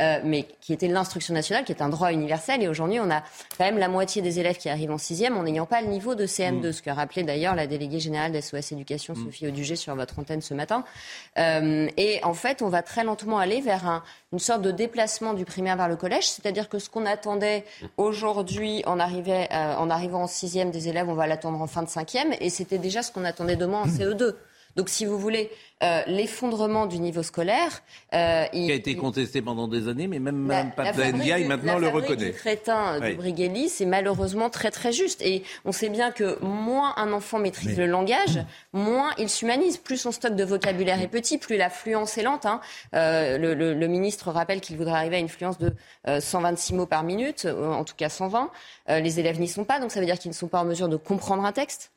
euh, mais qui était l'instruction nationale, qui est un droit universel. Et aujourd'hui, on a quand même la moitié des élèves qui arrivent en sixième en n'ayant pas le niveau de CM2, mmh. ce que rappelait d'ailleurs la déléguée générale d'SOS Éducation, mmh. Sophie Audugé, sur votre antenne ce matin. et en fait, on va très lentement aller vers un, une sorte de déplacement du primaire vers le collège, c'est-à-dire que ce qu'on attendait aujourd'hui en, euh, en arrivant en sixième des élèves, on va l'attendre en fin de cinquième, et c'était déjà ce qu'on attendait demain en CE2. Donc, si vous voulez, euh, l'effondrement du niveau scolaire. Euh, qui a été contesté pendant des années, mais même Mme Ndiaye maintenant le reconnaît. Le crétin du Brigelli, c'est malheureusement très très juste. Et on sait bien que moins un enfant maîtrise le langage, moins il s'humanise. Plus son stock de vocabulaire est petit, plus l'affluence est lente. Hein. Euh, le, le, ministre rappelle qu'il voudrait arriver à une fluence de 126 mots par minute, en tout cas 120. les élèves n'y sont pas, donc ça veut dire qu'ils ne sont pas en mesure de comprendre un texte.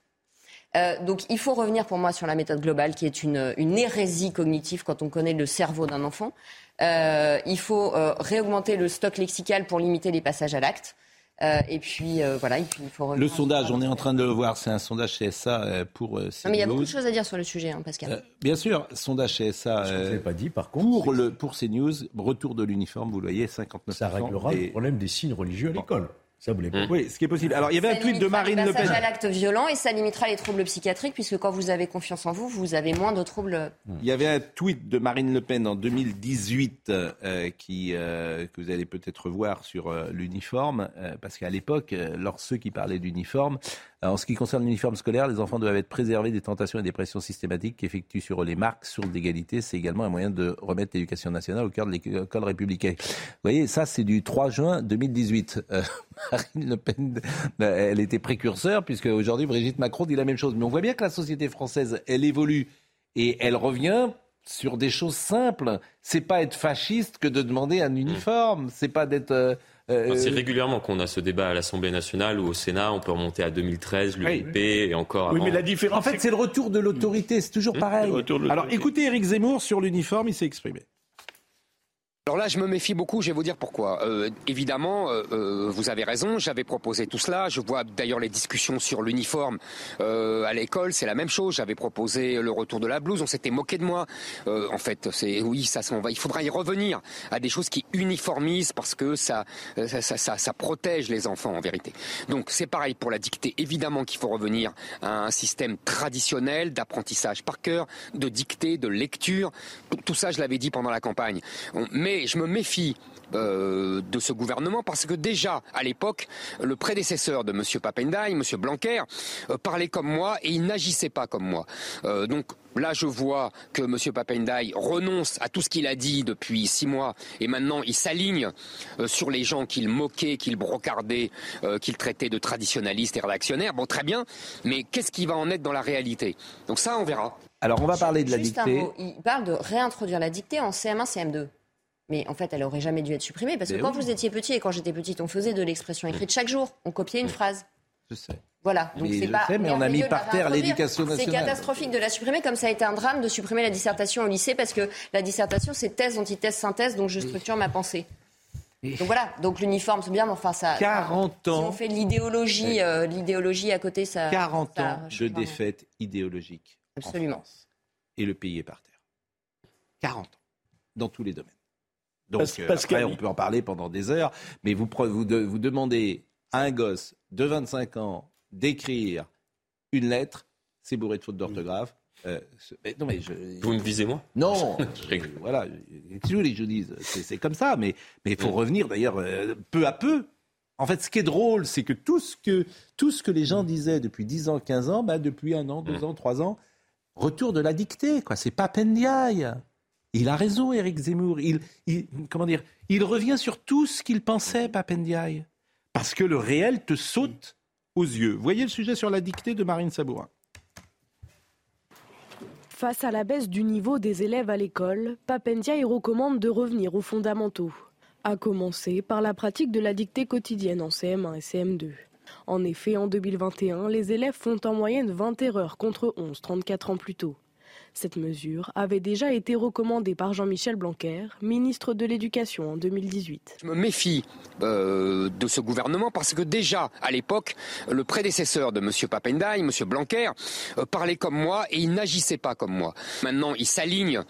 Euh, donc il faut revenir pour moi sur la méthode globale qui est une, hérésie cognitive quand on connaît le cerveau d'un enfant. Euh, il faut euh, réaugmenter le stock lexical pour limiter les passages à l'acte. et puis voilà, il faut le sondage, on est en train de le voir, c'est un sondage CSA pour. Non, mais il y a beaucoup de choses à dire sur le sujet, hein, Pascal. bien sûr, sondage CSA. Je pas dit, par contre. Pour le pour CNews, retour de l'uniforme, vous le voyez, 59. Ça réglera le problème des signes religieux à l'école. Ça, vous mmh. Oui, ce qui est possible. Alors, il y avait un tweet de Marine Le Pen. à l'acte violent et ça limitera les troubles psychiatriques, puisque quand vous avez confiance en vous, vous avez moins de troubles. Il y avait un tweet de Marine Le Pen en 2018 euh, qui, euh, que vous allez peut-être voir sur euh, l'uniforme, parce qu'à l'époque, lors ceux qui parlaient d'uniforme, en ce qui concerne l'uniforme scolaire, les enfants doivent être préservés des tentations et des pressions systématiques qu'effectuent sur eux les marques, sources d'égalité. C'est également un moyen de remettre l'éducation nationale au cœur de l'école républicaine. Vous voyez, ça, c'est du 3 juin 2018. Euh, (laughs) Marine Le Pen, elle était précurseur, puisque aujourd'hui, Brigitte Macron dit la même chose. Mais on voit bien que la société française, elle évolue et elle revient sur des choses simples. C'est pas être fasciste que de demander un uniforme. C'est pas d'être. Euh, euh, c'est régulièrement qu'on a ce débat à l'Assemblée nationale ou au Sénat. On peut remonter à 2013, l'UIP et encore. Oui, mais la différence. En fait, c'est le retour de l'autorité. C'est toujours mmh. pareil. Alors, écoutez Éric Zemmour sur l'uniforme. Il s'est exprimé. Alors là, je me méfie beaucoup, je vais vous dire pourquoi. Euh, évidemment, euh, euh, vous avez raison, j'avais proposé tout cela. Je vois d'ailleurs les discussions sur l'uniforme à l'école, c'est la même chose. J'avais proposé le retour de la blouse, on s'était moqué de moi. en fait, c'est oui, ça s'en va. Il faudra y revenir à des choses qui uniformisent parce que ça ça, ça, ça, protège les enfants en vérité. Donc c'est pareil pour la dictée. Évidemment qu'il faut revenir à un système traditionnel d'apprentissage par cœur, de dictée, de lecture. Tout ça, je l'avais dit pendant la campagne. Mais je me méfie euh, de ce gouvernement parce que déjà à l'époque le prédécesseur de M. Papendai, M. Blanquer, euh, parlait comme moi et il n'agissait pas comme moi. Euh, donc là je vois que M. Papendai renonce à tout ce qu'il a dit depuis six mois et maintenant il s'aligne sur les gens qu'il moquait, qu'il brocardait, qu'il traitait de traditionnalistes et réactionnaires. Bon très bien, mais qu'est-ce qui va en être dans la réalité? Donc ça on verra. Alors on va parler de la dictée. Il parle de réintroduire la dictée en CM1, CM2. Mais en fait, elle aurait jamais dû être supprimée parce que quand vous étiez petit et quand j'étais petite, on faisait de l'expression écrite chaque jour. On copiait une phrase. Je sais. Voilà, donc c'est pas. mais on a mis par terre l'éducation nationale. C'est catastrophique de la supprimer, comme ça a été un drame de supprimer la dissertation au lycée, parce que la dissertation, c'est thèse, antithèse, synthèse, donc je structure ma pensée. Donc voilà, donc l'uniforme, c'est bien, mais enfin ça. 40 ans. Si on fait l'idéologie, euh, l'idéologie à côté, ça. 40 ans de défaite idéologique. Absolument. En France. Et le pays est par terre. 40 ans. Dans tous les domaines. Donc euh, après, on peut en parler pendant des heures, mais vous, vous, vous demandez à un gosse de 25 ans d'écrire une lettre, c'est bourré de fautes d'orthographe. Euh, non, mais je... Vous me visez moi? Non, (laughs) voilà, que je dise, c'est comme ça, mais il faut revenir d'ailleurs euh, peu à peu. En fait, ce qui est drôle, c'est que tout ce que, tout ce que les gens disaient depuis 10 ans, 15 ans, bah, depuis un an, deux mm. ans, trois ans, retour de la dictée, quoi. C'est pas Pendiaï. Il a raison, Éric Zemmour. Il, comment dire Il revient sur tout ce qu'il pensait, Papendiaï. Parce que le réel te saute aux yeux. Voyez le sujet sur la dictée de Marine Sabourin. Face à la baisse du niveau des élèves à l'école, Papendiaï recommande de revenir aux fondamentaux, à commencer par la pratique de la dictée quotidienne en CM1 et CM2. En effet, en 2021, les élèves font en moyenne 20 erreurs contre 11 34 ans plus tôt. Cette mesure avait déjà été recommandée par Jean-Michel Blanquer, ministre de l'Éducation en 2018. Je me méfie euh, de ce gouvernement parce que déjà, à l'époque, le prédécesseur de M. Papendai, M. Blanquer, euh, parlait comme moi et il n'agissait pas comme moi. Maintenant, il s'aligne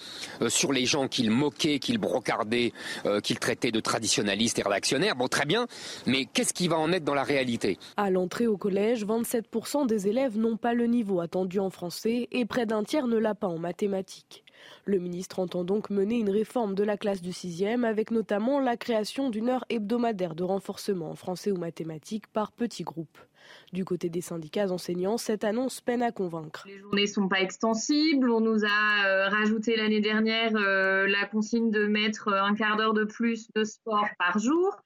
euh, sur les gens qu'il moquait, qu'il brocardait, qu'il traitait de traditionnalistes et réactionnaires. Bon, très bien, mais qu'est-ce qui va en être dans la réalité? À l'entrée au collège, 27% des élèves n'ont pas le niveau attendu en français et près d'un tiers ne l'a pas mathématiques. Le ministre entend donc mener une réforme de la classe du 6e avec notamment la création d'une heure hebdomadaire de renforcement en français ou mathématiques par petits groupes. Du côté des syndicats enseignants, cette annonce peine à convaincre. Les journées ne sont pas extensibles. On nous a euh, rajouté l'année dernière euh, la consigne de mettre un quart d'heure de plus de sport par jour.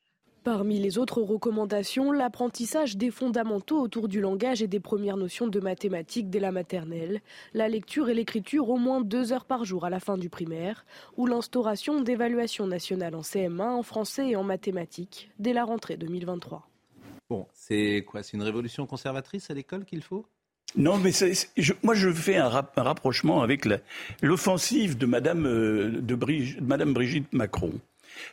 Parmi les autres recommandations, l'apprentissage des fondamentaux autour du langage et des premières notions de mathématiques dès la maternelle, la lecture et l'écriture au moins deux heures par jour à la fin du primaire, ou l'instauration d'évaluations nationales en CM1 en français et en mathématiques dès la rentrée 2023. Bon, c'est quoi C'est une révolution conservatrice à l'école qu'il faut? Non, mais moi je fais un, rapprochement avec l'offensive de Madame, euh, de Madame Brigitte Macron.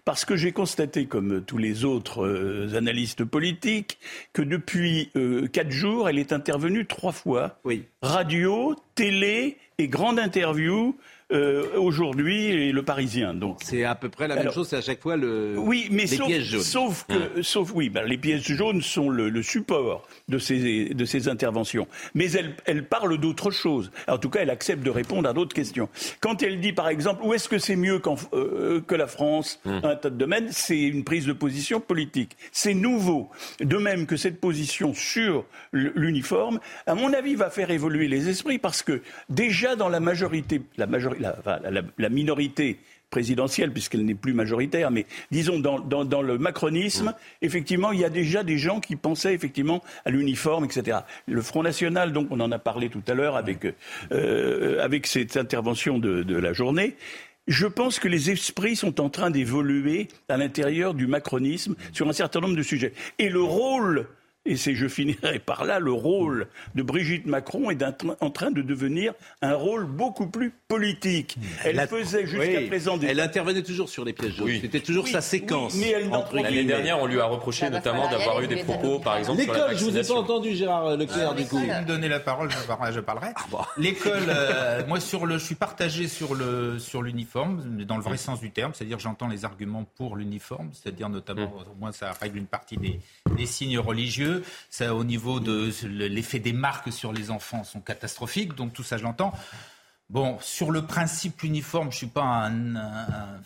Parce que j'ai constaté, comme tous les autres euh, analystes politiques, que depuis euh, quatre jours, elle est intervenue trois fois. Oui. Radio, télé et grande interview euh, aujourd'hui et le Parisien. Donc c'est à peu près la même chose, c'est à chaque fois le oui, mais les pièces jaunes. Sauf que, hum. sauf oui, ben, les pièces jaunes sont le, support de ces de ces interventions, mais elle elle parle d'autre chose. En tout cas, elle accepte de répondre à d'autres questions. Quand elle dit par exemple où est-ce que c'est mieux euh, que la France hum. un tas de domaines, c'est une prise de position politique. C'est nouveau. De même que cette position sur l'uniforme, à mon avis, va faire évoluer les esprits parce que déjà dans la majorité, la majorité la, minorité présidentielle, puisqu'elle n'est plus majoritaire, mais disons dans, le macronisme, effectivement, il y a déjà des gens qui pensaient effectivement à l'uniforme, etc. Le Front National, donc on en a parlé tout à l'heure avec, euh, avec cette intervention de, de la journée, je pense que les esprits sont en train d'évoluer à l'intérieur du macronisme sur un certain nombre de sujets. Et le rôle et c'est, je finirai par là, le rôle de Brigitte Macron est en train de devenir un rôle beaucoup plus politique. Elle, faisait jusqu'à présent Elle intervenait toujours sur les pièges jaunes. C'était toujours sa séquence. mais L'année dernière, on lui a reproché notamment d'avoir eu des propos, par exemple, sur la je vous ai pas entendu, Gérard Leclerc, ah, du coup. Si vous me donnez la parole, je parlerai. Ah, L'école, (laughs) euh, moi, sur le, je suis partagé sur le sur l'uniforme, dans le vrai sens du terme, c'est-à-dire j'entends les arguments pour l'uniforme, c'est-à-dire notamment, mm. au moins ça règle une partie des, des signes religieux. Au niveau de l'effet des marques sur les enfants sont catastrophiques, donc tout ça, je l'entends. Bon, sur le principe uniforme, je ne suis pas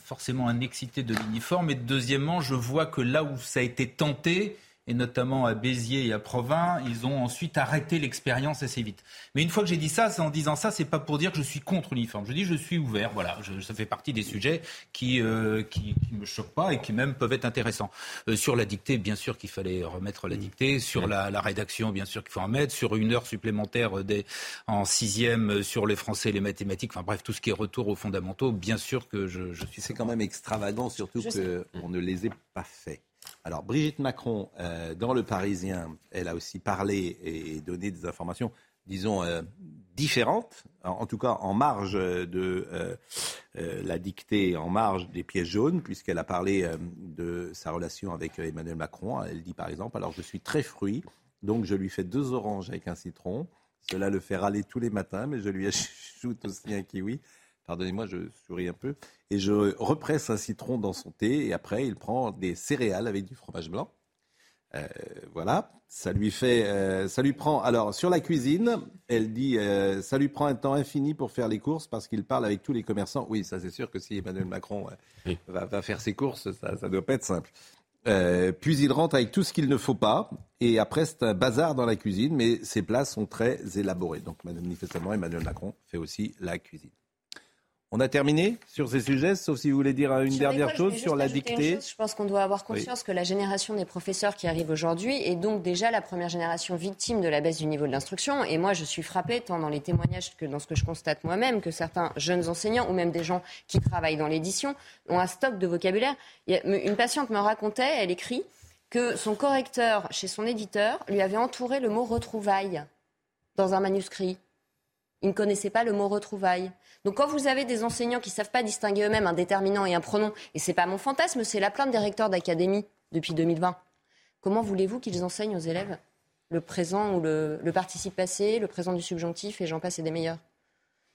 forcément un excité de l'uniforme. Et deuxièmement, je vois que là où ça a été tenté, et notamment à Béziers et à Provins, ils ont ensuite arrêté l'expérience assez vite. Mais une fois que j'ai dit ça, en disant ça, c'est pas pour dire que je suis contre l'uniforme. Je dis je suis ouvert. Voilà, ça fait partie des sujets qui, euh, qui, me choquent pas et qui même peuvent être intéressants. Euh, sur la dictée, bien sûr qu'il fallait remettre la dictée. Sur la, rédaction, bien sûr qu'il faut en mettre. Sur une heure supplémentaire des, en sixième sur les français et les mathématiques. Enfin bref, tout ce qui est retour aux fondamentaux, bien sûr que je, je suis. C'est quand même extravagant, surtout qu'on ne les ait pas faits. Alors, Brigitte Macron, euh, dans Le Parisien, elle a aussi parlé et donné des informations, disons, euh, différentes, en, tout cas en marge de euh, la dictée, en marge des pièges jaunes, puisqu'elle a parlé de sa relation avec Emmanuel Macron. Elle dit par exemple, alors je suis très fruit, donc je lui fais deux oranges avec un citron. Cela le fait râler tous les matins, mais je lui ajoute aussi un kiwi pardonnez-moi, je souris un peu, et je represse un citron dans son thé, et après, il prend des céréales avec du fromage blanc. Euh, voilà, ça lui fait, euh, ça lui prend. Alors sur la cuisine, elle dit, euh, ça lui prend un temps infini pour faire les courses parce qu'il parle avec tous les commerçants. Oui, ça c'est sûr que si Emmanuel Macron va, faire ses courses, ça, ne doit pas être simple. puis il rentre avec tout ce qu'il ne faut pas, et après c'est un bazar dans la cuisine, mais ses plats sont très élaborés. Donc manifestement, Emmanuel Macron fait aussi la cuisine. On a terminé sur ces sujets, sauf si vous voulez dire une dernière chose sur la dictée. je pense qu'on doit avoir conscience que la génération des professeurs qui arrive aujourd'hui est donc déjà la première génération victime de la baisse du niveau de l'instruction. Et moi, je suis frappée, tant dans les témoignages que dans ce que je constate moi-même, que certains jeunes enseignants ou même des gens qui travaillent dans l'édition ont un stock de vocabulaire. Une patiente me racontait, elle écrit, que son correcteur chez son éditeur lui avait entouré le mot retrouvailles dans un manuscrit. Il ne connaissait pas le mot retrouvailles. Donc quand vous avez des enseignants qui ne savent pas distinguer eux-mêmes un déterminant et un pronom, et ce n'est pas mon fantasme, c'est la plainte des recteurs d'académie depuis 2020, comment voulez-vous qu'ils enseignent aux élèves le présent ou le, participe passé, le présent du subjonctif et j'en passe et des meilleurs?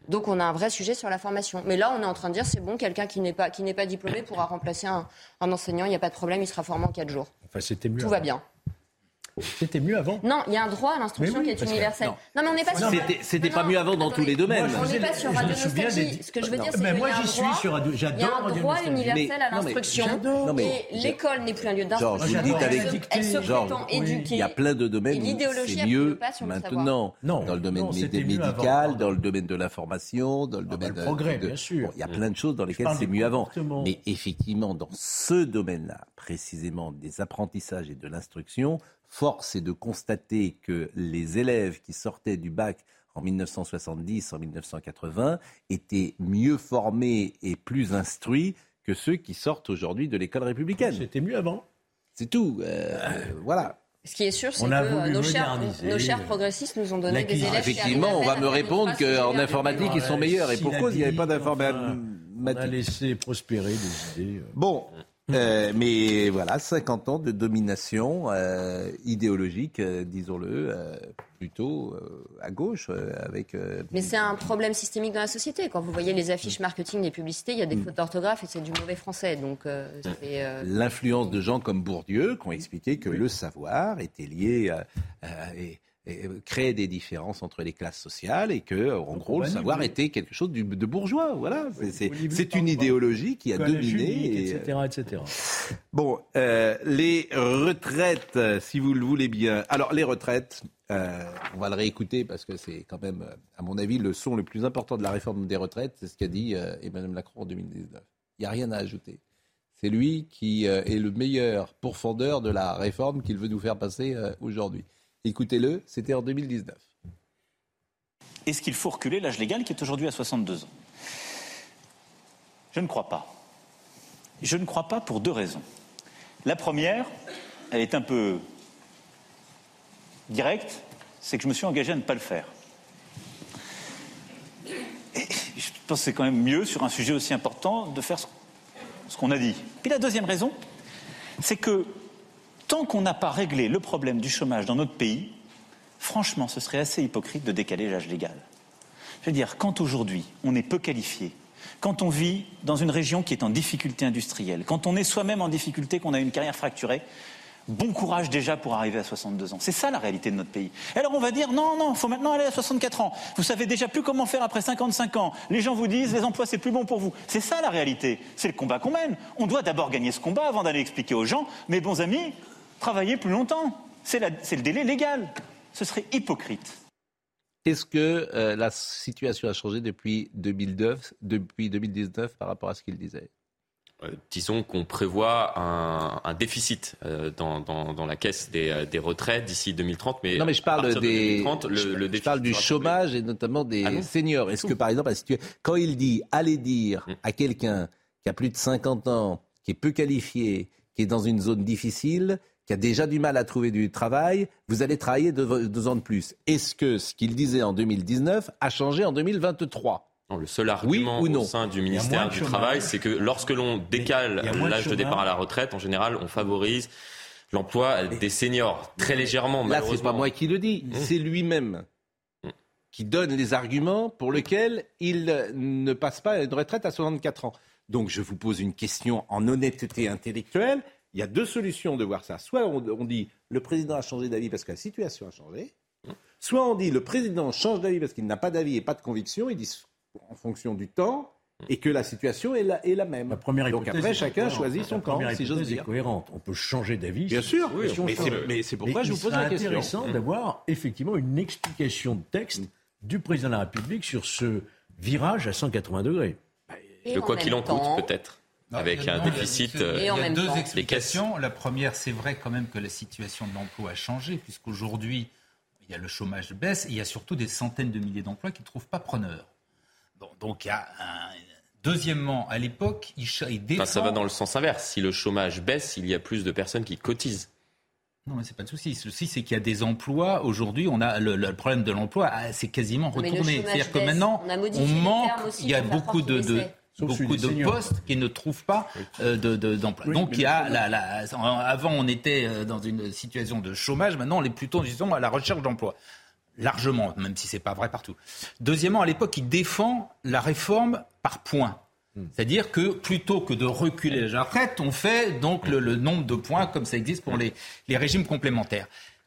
Donc on a un vrai sujet sur la formation. Mais là, on est en train de dire c'est bon, quelqu'un qui n'est pas, pas diplômé pourra remplacer un, enseignant, il n'y a pas de problème, il sera formé en 4 jours. Enfin, c'était mieux. Tout va bien. C'était mieux avant. Non, il y a un droit à l'instruction qui est universel. Non. mais on n'est pas sur. C'était pas mieux avant dans tous les domaines. on n'est pas sur Radio Nostalgie. Ce que je veux dire, c'est qu'il y a un droit. Il y a un droit universel à l'instruction. Et l'école n'est plus un lieu d'instruction. Elle se prétend éduquer. Il y a plein de domaines où c'est mieux maintenant. Dans le domaine médical, dans le domaine de l'information, dans le domaine. progrès, bien sûr. Il y a plein de choses dans lesquelles c'est mieux avant. Mais effectivement, dans ce domaine-là, précisément des apprentissages et de l'instruction, Force est de constater que les élèves qui sortaient du bac en 1970, en 1980, étaient mieux formés et plus instruits que ceux qui sortent aujourd'hui de l'école républicaine. C'était mieux avant. C'est tout. Euh, voilà. Ce qui est sûr, c'est que nos chers, nos chers, progressistes nous ont donné des élèves. Effectivement, on va me répondre qu'en informatique, ils sont meilleurs. Et pourquoi il n'y avait pas d'informatique On a laissé prospérer des idées. Euh. Bon, euh, mais voilà, 50 ans de domination euh, idéologique, euh, disons-le, plutôt à gauche. avec. mais c'est un problème systémique dans la société. Quand vous voyez les affiches marketing des publicités, il y a des mm. fautes d'orthographe et c'est du mauvais français. Donc, L'influence de gens comme Bourdieu qui ont expliqué que le savoir était lié à créer des différences entre les classes sociales et que, en gros, le savoir était quelque chose de bourgeois. Voilà, c'est une idéologie qui a dominé, etc., etc. Bon, euh, les retraites, si vous le voulez bien. Alors, les retraites. Euh, on va le réécouter parce que c'est quand même, à mon avis, le son le plus important de la réforme des retraites. C'est ce qu'a dit Emmanuel Macron en 2019. Il n'y a rien à ajouter. C'est lui qui est le meilleur pourfendeur de la réforme qu'il veut nous faire passer aujourd'hui. Écoutez-le, c'était en 2019. Est-ce qu'il faut reculer l'âge légal qui est aujourd'hui à 62 ans? Je ne crois pas. Je ne crois pas pour deux raisons. La première, elle est un peu directe, c'est que je me suis engagé à ne pas le faire. je pense que c'est quand même mieux, sur un sujet aussi important, de faire ce qu'on a dit. Puis la deuxième raison, c'est que tant qu'on n'a pas réglé le problème du chômage dans notre pays, franchement, ce serait assez hypocrite de décaler l'âge légal. Je veux dire, quand aujourd'hui on est peu qualifié, quand on vit dans une région qui est en difficulté industrielle, quand on est soi-même en difficulté, qu'on a une carrière fracturée, Bon courage déjà pour arriver à 62 ans. C'est ça la réalité de notre pays. Alors on va dire non, non, il faut maintenant aller à 64 ans. Vous savez déjà plus comment faire après 55 ans. Les gens vous disent les emplois c'est plus bon pour vous. C'est ça la réalité. C'est le combat qu'on mène. On doit d'abord gagner ce combat avant d'aller expliquer aux gens, mes bons amis, travaillez plus longtemps. C'est le délai légal. Ce serait hypocrite. Est-ce que euh, la situation a changé depuis 2009, depuis 2019 par rapport à ce qu'il disait? Euh, disons qu'on prévoit un, déficit euh, dans, la caisse des, retraites d'ici 2030. Mais non, mais je parle, des, je, parle du chômage et notamment des ah seniors. Est-ce que, par exemple, quand il dit allez dire hum. à quelqu'un qui a plus de 50 ans, qui est peu qualifié, qui est dans une zone difficile, qui a déjà du mal à trouver du travail, vous allez travailler deux, ans de plus. Est-ce que ce qu'il disait en 2019 a changé en 2023 le seul argument au sein du ministère du Travail, c'est que lorsque l'on décale l'âge de départ à la retraite, en général, on favorise l'emploi des seniors très légèrement. Là, c'est pas moi qui le dis, mmh. c'est lui-même mmh. qui donne les arguments pour lesquels il ne passe pas à une retraite à 64 ans. Donc, je vous pose une question en honnêteté intellectuelle. Il y a deux solutions de voir ça. Soit on, dit le président a changé d'avis parce que la situation a changé. Soit on dit le président change d'avis parce qu'il n'a pas d'avis et pas de conviction. Il dit en fonction du temps et que la situation est la, est la même. La première Donc après, chacun choisit son camp, si j'ose dire. est cohérente. On peut changer d'avis. Bien sûr, mais c'est pourquoi je vous pose la question. C'est intéressant d'avoir effectivement une explication de texte du président de la République sur ce virage à 180 degrés. de quoi qu'il en coûte, peut-être avec un déficit. Euh, il y a deux explications. La première, c'est vrai quand même que la situation de l'emploi a changé, puisqu'aujourd'hui, il y a le chômage baisse et il y a surtout des centaines de milliers d'emplois qui ne trouvent pas preneur. donc il y a un... Deuxièmement, à l'époque, il, défend... ça va dans le sens inverse. Si le chômage baisse, il y a plus de personnes qui cotisent. Non, mais c'est pas de souci. Le souci, c'est qu'il y a des emplois. Aujourd'hui, on a le, problème de l'emploi, ah, c'est quasiment retourné. C'est-à-dire que maintenant, on, manque. Il y a beaucoup de, beaucoup de postes qui ne trouvent pas euh, d'emploi. Donc il y a la, la, avant on était euh, dans une situation de chômage, maintenant on est plutôt disons à la recherche d'emploi. Largement, même si c'est pas vrai partout. Deuxièmement, à l'époque, il défend la réforme par points. Hmm. C'est-à-dire que plutôt que de reculer la retraite, on fait donc le, le, nombre de points comme ça existe pour les, les régimes complémentaires.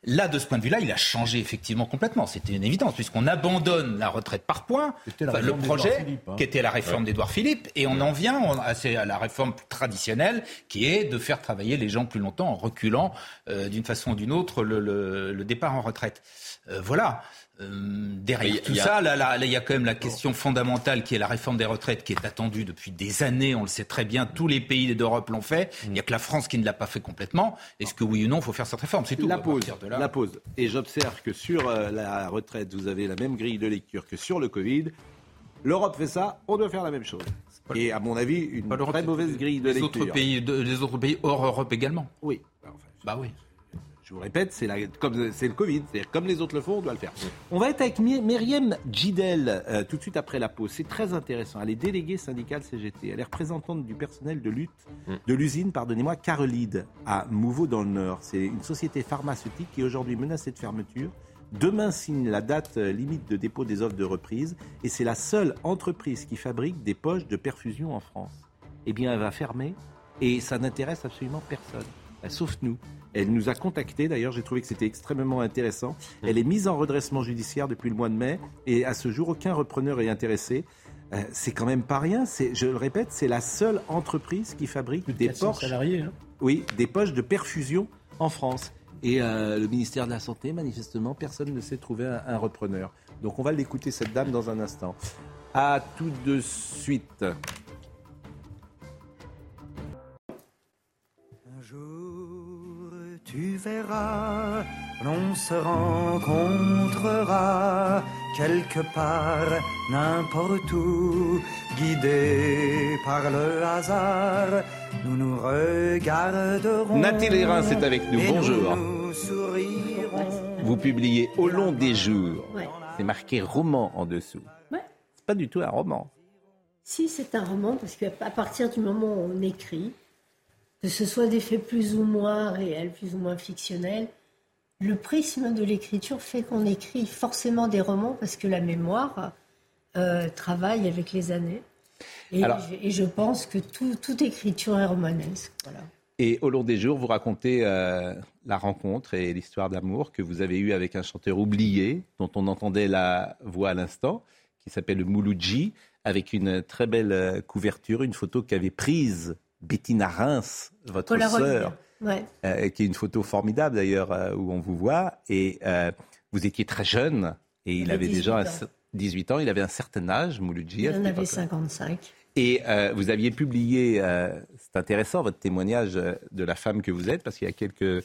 Là, de ce point de vue-là, il a changé effectivement complètement. C'était une évidence, puisqu'on abandonne la retraite par points, le projet hein. qui était la réforme d'Édouard Philippe, et on en vient à, la réforme traditionnelle, qui est de faire travailler les gens plus longtemps en reculant euh, d'une façon ou d'une autre le, départ en retraite. Euh, voilà. Euh, derrière tout ça, là, il y a quand même la question fondamentale qui est la réforme des retraites qui est attendue depuis des années. On le sait très bien, tous les pays d'Europe l'ont fait. Il n'y a que la France qui ne l'a pas fait complètement. Est-ce que oui ou non, il faut faire cette réforme? C'est tout. La pause. La pause. Et j'observe que sur euh, la retraite, vous avez la même grille de lecture que sur le Covid. L'Europe fait ça, on doit faire la même chose. Et à mon avis, une très mauvaise grille de lecture. Autres pays, les autres pays hors Europe également. Oui. bah oui. Je vous répète, c'est comme c'est le Covid, c'est comme les autres le font, on doit le faire. On va être avec Myriam Gidel euh, tout de suite après la pause. C'est très intéressant. Elle est déléguée syndicale CGT. Elle est représentante du personnel de lutte mm. de l'usine, pardonnez-moi, Carolide à Mouveau dans le Nord. C'est une société pharmaceutique qui est aujourd'hui menacée de fermeture. Demain signe la date euh, limite de dépôt des offres de reprise et c'est la seule entreprise qui fabrique des poches de perfusion en France. Eh bien, elle va fermer et ça n'intéresse absolument personne, sauf nous. Elle nous a contactés, d'ailleurs, j'ai trouvé que c'était extrêmement intéressant. Mmh. Elle est mise en redressement judiciaire depuis le mois de mai et à ce jour, aucun repreneur est intéressé. Euh, c'est quand même pas rien. Je le répète, c'est la seule entreprise qui fabrique des poches. salariés. Hein. Oui, des poches de perfusion en France. Et euh, le ministère de la Santé, manifestement, personne ne sait trouver un, un repreneur. Donc on va l'écouter, cette dame, dans un instant. À tout de suite. Tu verras, l'on se rencontrera quelque part, n'importe où, guidés par le hasard. Nous nous regarderons. Nathalie Lérin, c'est avec nous. Bonjour. Nous, nous sourirons. vous publiez Au long des jours. C'est marqué roman en dessous. Ouais. C'est pas du tout un roman. Si, c'est un roman, parce qu'à partir du moment où on écrit, que ce soit des faits plus ou moins réels, plus ou moins fictionnels, le prisme de l'écriture fait qu'on écrit forcément des romans parce que la mémoire euh, travaille avec les années. Et, je, pense que toute écriture est romanesque. Et au long des jours, vous racontez euh, la rencontre et l'histoire d'amour que vous avez eue avec un chanteur oublié, dont on entendait la voix à l'instant, qui s'appelle Mouloudji, avec une très belle euh, couverture, une photo qu'avait prise Bettina Reims, votre sœur, euh, qui est une photo formidable d'ailleurs, où on vous voit. Et vous étiez très jeune, et il, avait déjà 18 ans, il avait un certain âge, Mouloudji. Il en avait 55. Et euh, vous aviez publié, euh, c'est intéressant votre témoignage euh, de la femme que vous êtes, parce qu'il y a quelques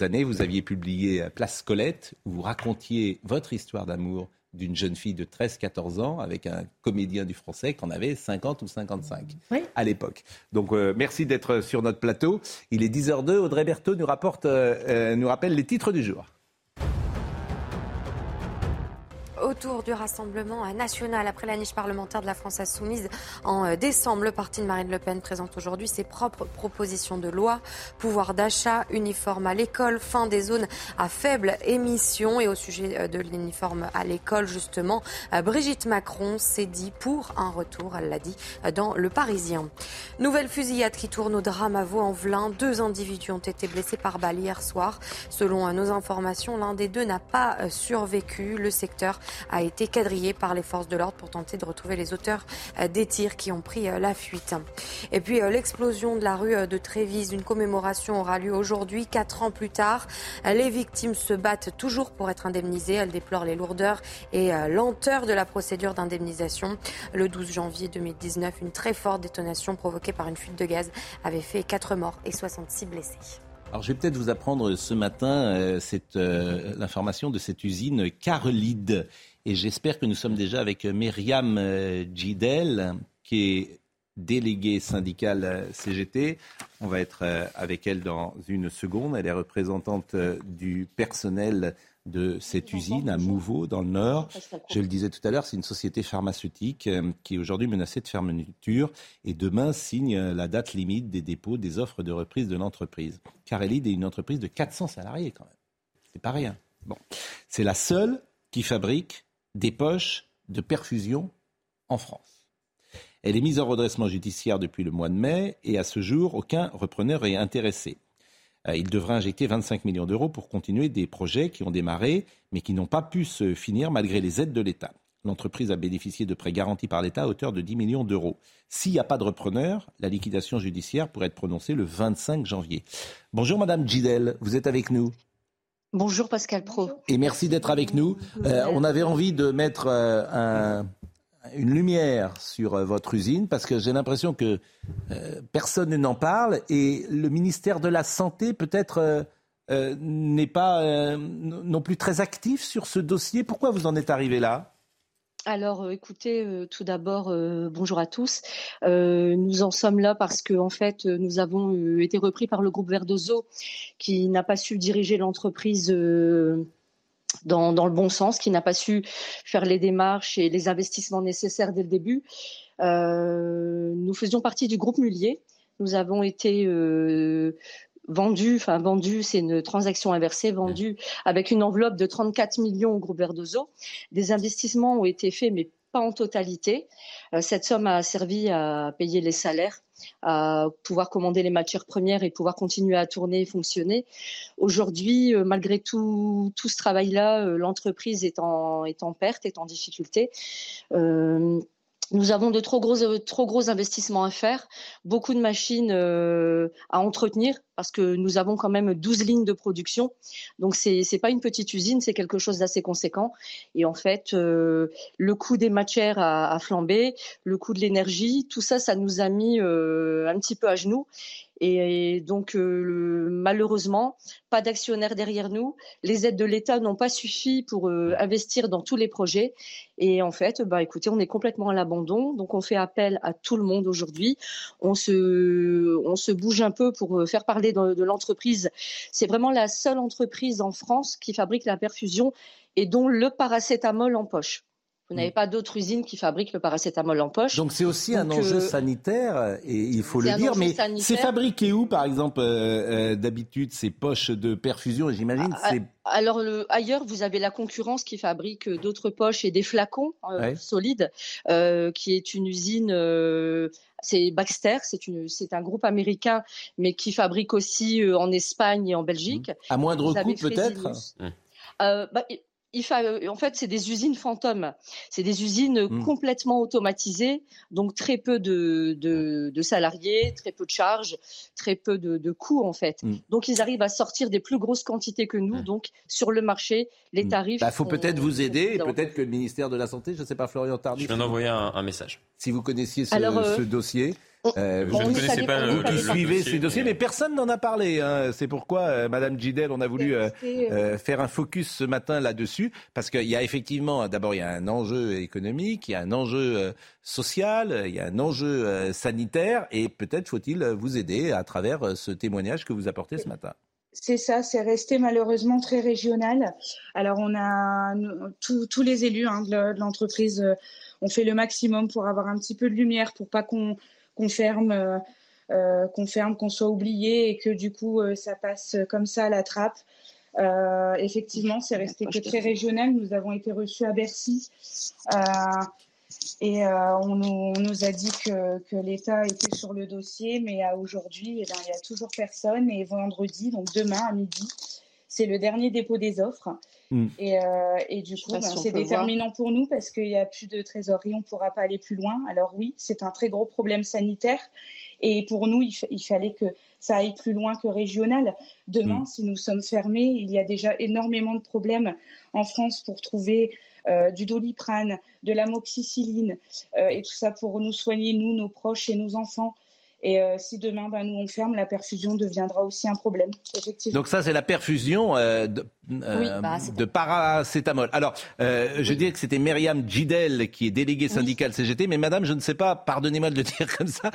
années, vous aviez publié Place Colette, où vous racontiez votre histoire d'amour d'une jeune fille de 13-14 ans avec un comédien du français qui en avait 50 ou 55 à l'époque. Donc merci d'être sur notre plateau. Il est 10h02, Audrey Berthaud nous, rapporte, nous rappelle les titres du jour autour du Rassemblement national. Après la niche parlementaire de la France insoumise en euh, décembre, le parti de Marine Le Pen présente aujourd'hui ses propres propositions de loi. Pouvoir d'achat, uniforme à l'école, fin des zones à faible émission. Et au sujet euh, de l'uniforme à l'école, justement, euh, Brigitte Macron s'est dit pour un retour, elle l'a dit, dans Le Parisien. Nouvelle fusillade qui tourne au drame à Vaux-en-Velin. Deux individus ont été blessés par balle hier soir. Selon nos informations, l'un des deux n'a pas survécu. Le secteur a été quadrillé par les forces de l'ordre pour tenter de retrouver les auteurs euh, des tirs qui ont pris euh, la fuite. Et puis euh, l'explosion de la rue de Trévise, une commémoration aura lieu aujourd'hui, quatre ans plus tard. Les victimes se battent toujours pour être indemnisées. Elles déplorent les lourdeurs et lenteur de la procédure d'indemnisation. Le 12 janvier 2019, une très forte détonation provoquée par une fuite de gaz avait fait quatre morts et 66 blessés. Alors je vais peut-être vous apprendre ce matin l'information de cette usine Carlide et j'espère que nous sommes déjà avec Myriam euh, Gidel, qui est déléguée syndicale euh, CGT. On va être euh, avec elle dans une seconde. Elle est représentante du personnel de cette usine à Mouveau, dans le Nord. Je le disais tout à l'heure, c'est une société pharmaceutique qui est aujourd'hui menacée de fermeture et demain signe la date limite des dépôts des offres de reprise de l'entreprise. Carelide est une entreprise de 400 salariés quand même. C'est pas rien. Bon. C'est la seule qui fabrique des poches de perfusion en France. Elle est mise en redressement judiciaire depuis le mois de mai et à ce jour, aucun repreneur est intéressé. Euh, il devrait injecter 25 millions d'euros pour continuer des projets qui ont démarré mais qui n'ont pas pu se finir malgré les aides de l'État. L'entreprise a bénéficié de prêts garantis par l'État à hauteur de 10 millions d'euros. S'il n'y a pas de repreneur, la liquidation judiciaire pourrait être prononcée le 25 janvier. Bonjour Madame Gidel, vous êtes avec nous? Bonjour Pascal Pro. Et merci d'être avec nous. Euh, on avait envie de mettre euh, une lumière sur euh, votre usine parce que j'ai l'impression que personne n'en parle et le ministère de la Santé peut-être n'est pas non plus très actif sur ce dossier. Pourquoi vous en êtes arrivé là? Alors, euh, écoutez, euh, tout d'abord, euh, bonjour à tous. nous en sommes là parce que, en fait, nous avons été repris par le groupe Verdozo, qui n'a pas su diriger l'entreprise. Dans, le bon sens, qui n'a pas su faire les démarches et les investissements nécessaires dès le début. nous faisions partie du groupe Mullier. Nous avons été vendu, enfin vendu, c'est une transaction inversée, vendue avec une enveloppe de 34 millions au groupe Verdozo. Des investissements ont été faits, mais pas en totalité. Euh, cette somme a servi à payer les salaires, à pouvoir commander les matières premières et pouvoir continuer à tourner et fonctionner. Aujourd'hui, euh, malgré tout, tout ce travail-là, euh, l'entreprise est en, est en perte, est en difficulté. Nous avons de trop gros, euh, trop gros investissements à faire, beaucoup de machines euh, à entretenir parce que nous avons quand même 12 lignes de production. Donc c'est n'est pas une petite usine, c'est quelque chose d'assez conséquent. Et en fait, euh, le coût des matières a, a, flambé, le coût de l'énergie, tout ça, ça nous a mis un petit peu à genoux. Et, donc, euh, malheureusement, pas d'actionnaires derrière nous. Les aides de l'État n'ont pas suffi pour euh, investir dans tous les projets. Et en fait, bah, écoutez, on est complètement à l'abandon. Donc, on fait appel à tout le monde aujourd'hui. On se, on se bouge un peu pour euh, faire parler parler de, de l'entreprise. C'est vraiment la seule entreprise en France qui fabrique la perfusion et dont le paracétamol en poche. Vous n'avez pas d'autres usines qui fabriquent le paracétamol en poche. Donc c'est aussi un enjeu euh, sanitaire, et il faut le dire. Mais c'est fabriqué où, par exemple, euh, euh, d'habitude, ces poches de perfusion, j'imagine ah, Alors ailleurs, vous avez la concurrence qui fabrique d'autres poches et des flacons solides, qui est une usine c'est Baxter, c'est un groupe américain, mais qui fabrique aussi en Espagne et en Belgique. À moindre coût peut-être? Bah, en fait, c'est des usines fantômes. C'est des usines hmm. complètement automatisées, donc très peu de, salariés, très peu de charges, très peu de, coûts en fait. Hmm. Donc ils arrivent à sortir des plus grosses quantités que nous. Hmm. Donc sur le marché, les tarifs. Il bah, faut peut-être vous aider peut-être que le ministère de la Santé, je ne sais pas, Florian Tardif. Je viens d'envoyer un, message. Si vous connaissiez ce euh, dossier. Euh, je ne connaissais pas le, suivez ce dossier, mais personne n'en a parlé. Hein. C'est pourquoi, euh, Madame Gidel, on a voulu euh, faire un focus ce matin là-dessus, parce qu'il y a effectivement, d'abord, il y a un enjeu économique, il y a un enjeu social, il y a un enjeu sanitaire, et peut-être faut-il vous aider à travers ce témoignage que vous apportez ce matin. C'est ça, c'est resté malheureusement très régional. Alors on a tous les élus hein, de l'entreprise ont fait le maximum pour avoir un petit peu de lumière, pour pas qu'on euh, euh, qu'on ferme, qu'on soit oublié et que du coup euh, ça passe comme ça à la trappe. effectivement, c'est resté que très régional. Nous avons été reçus à Bercy et on nous, a dit que, que l'État était sur le dossier, mais aujourd'hui, eh ben, il n'y a toujours personne. Et vendredi, donc demain à midi, c'est le dernier dépôt des offres. Mm. Et, du coup, ben, c'est déterminant pour nous parce qu'il n'y a plus de trésorerie, on ne pourra pas aller plus loin. Alors oui, c'est un très gros problème sanitaire. Et pour nous, il, fallait que ça aille plus loin que régional. Demain, mm. si nous sommes fermés, il y a déjà énormément de problèmes en France pour trouver euh, du doliprane, de l'amoxicilline euh, et tout ça pour nous soigner, nous, nos proches et nos enfants. Et euh, si demain, ben, nous, on ferme, la perfusion deviendra aussi un problème, effectivement. Donc ça, c'est la perfusion euh, de, euh, de, paracétamol. Alors, je dirais que c'était Myriam Gidel, qui est déléguée syndicale CGT, mais madame, je ne sais pas, pardonnez-moi de le (laughs) dire comme ça,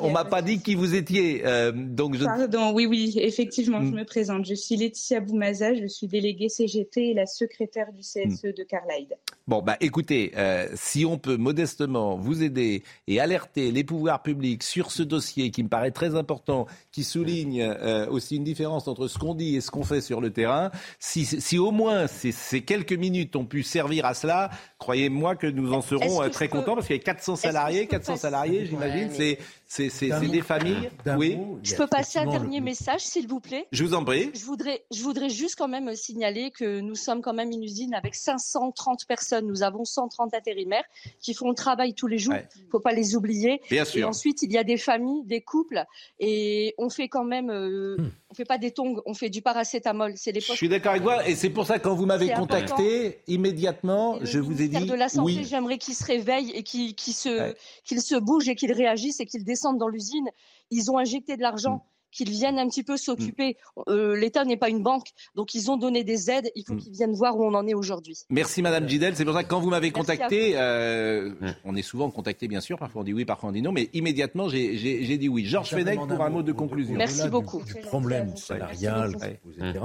on m'a pas dit qui vous étiez. donc je... Pardon, oui, oui, effectivement, je mm. me présente. Je suis Laetitia Boumaza, je suis déléguée CGT et la secrétaire du CSE mm. de Carlyle. Bon, bah écoutez, si on peut modestement vous aider et alerter les pouvoirs publics sur ce dossier qui me paraît très important, qui souligne euh, aussi une différence entre ce qu'on dit et ce qu'on fait sur le terrain. Si, si au moins ces, ces, quelques minutes ont pu servir à cela, croyez-moi que nous en serons euh, très contents parce qu'il y a 400 salariés, 400 salariés, j'imagine, c'est c'est des familles. Oui. Je peux passer un dernier message, s'il vous plaît? Je vous en prie. Je voudrais, je voudrais juste quand même signaler que nous sommes quand même une usine avec 530 personnes. Nous avons 130 intérimaires qui font le travail tous les jours. Il ne faut pas les oublier. Bien sûr. Et ensuite, il y a des familles, des couples, et on fait quand même. Euh, hmm. On fait pas des tongs, on fait du paracétamol. C'est Je suis d'accord avec vous, et c'est pour ça que quand vous m'avez contacté immédiatement, je vous ai dit de la santé, j'aimerais qu'il se réveille et qu'il se, qu'il se bouge et qu'il réagisse et qu'il descende dans l'usine. Ils ont injecté de l'argent. Mm. qu'ils viennent un petit peu s'occuper. Mm. Euh, L'État n'est pas une banque, donc ils ont donné des aides. Il faut mm. qu'ils viennent voir où on en est aujourd'hui. Merci Madame Gidel. C'est pour ça que quand vous m'avez contacté, euh, on est souvent contacté bien sûr. Parfois on dit oui, parfois on dit non, mais immédiatement j'ai dit oui. Georges Fenech pour un mot de conclusion. Merci beaucoup. Du, problème salarial, etc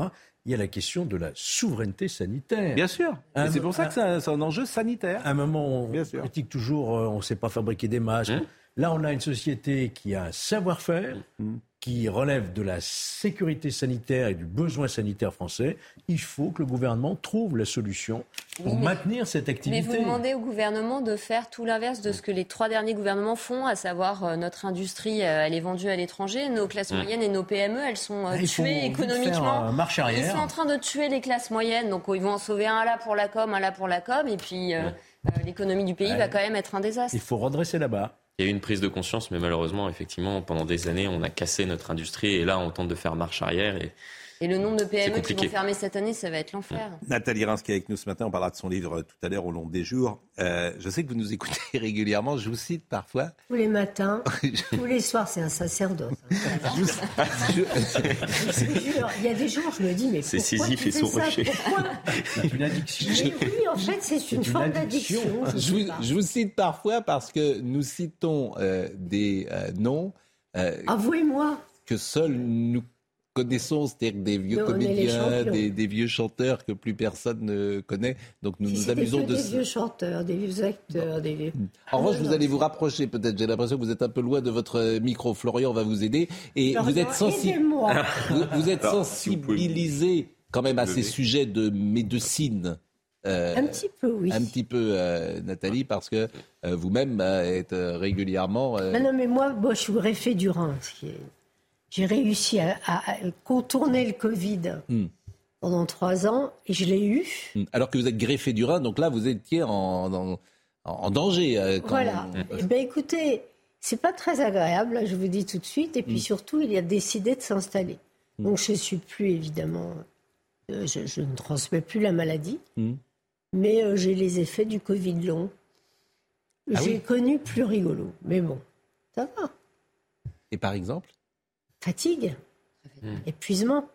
il y a la question de la souveraineté sanitaire. Bien sûr. C'est pour ça que c'est un, enjeu sanitaire. À un moment, on critique toujours, euh, on ne sait pas fabriquer des masques. Hein Là, on a une société qui a un savoir-faire, mm qui relève de la sécurité sanitaire et du besoin sanitaire français, il faut que le gouvernement trouve la solution pour maintenir cette activité. Mais vous demandez au gouvernement de faire tout l'inverse de ce que les trois derniers gouvernements font, à savoir euh, notre industrie, euh, elle est vendue à l'étranger, nos classes moyennes et nos PME, elles sont euh, tuées économiquement. marche arrière. Ils sont en train de tuer les classes moyennes, donc ils vont en sauver un là pour la com, un là pour la com, et puis l'économie du pays va quand même être un désastre. Il faut redresser là-bas. Il y a eu une prise de conscience, mais malheureusement, effectivement, pendant des années, on a cassé notre industrie et là, on tente de faire marche arrière. Et et le nombre de PME qui vont fermer cette année, ça va être l'enfer. Nathalie Reims qui est avec nous ce matin, on parlera de son livre tout à l'heure au long des jours. Euh, je sais que vous nous écoutez (laughs) régulièrement, je vous cite parfois. Tous les matins, (laughs) tous les soirs, c'est un sacerdoce. (laughs) il y a des jours, je me dis, mais c'est Sisyphe et son rocher. C'est une addiction. oui, en fait, c'est une, forme d'addiction. Je, vous cite parfois parce que nous citons euh, des euh, noms. Avouez-moi. Que seuls nous connaissons, c'est-à-dire des vieux comédiens, des, vieux chanteurs que plus personne ne connaît. Donc nous nous amusons de des vieux chanteurs, des vieux acteurs, des vieux. En revanche, vous allez vous rapprocher peut-être. J'ai l'impression que vous êtes un peu loin de votre micro. Florian va vous aider et vous êtes, (laughs) vous, êtes sensibilisé quand même à ces sujets de médecine. Euh, un petit peu, oui. Un petit peu, euh, Nathalie, parce que euh, vous-même êtes régulièrement. non, mais moi, moi, je suis greffé du Rhin, ce qui est j'ai réussi à, contourner le Covid hmm. pendant trois ans et je l'ai eu. Hmm. Alors que vous êtes greffé du rein, donc là, vous étiez en, en, danger. Euh, voilà. Eh ben, écoutez, c'est pas très agréable, je vous dis tout de suite. Et puis hmm. surtout, il a décidé de s'installer. Donc je suis plus, évidemment, euh, je, ne transmets plus la maladie, mais euh, j'ai les effets du Covid long. Ah j'ai connu plus rigolo, mais bon, ça va. Et par exemple fatigue, hmm. épuisement.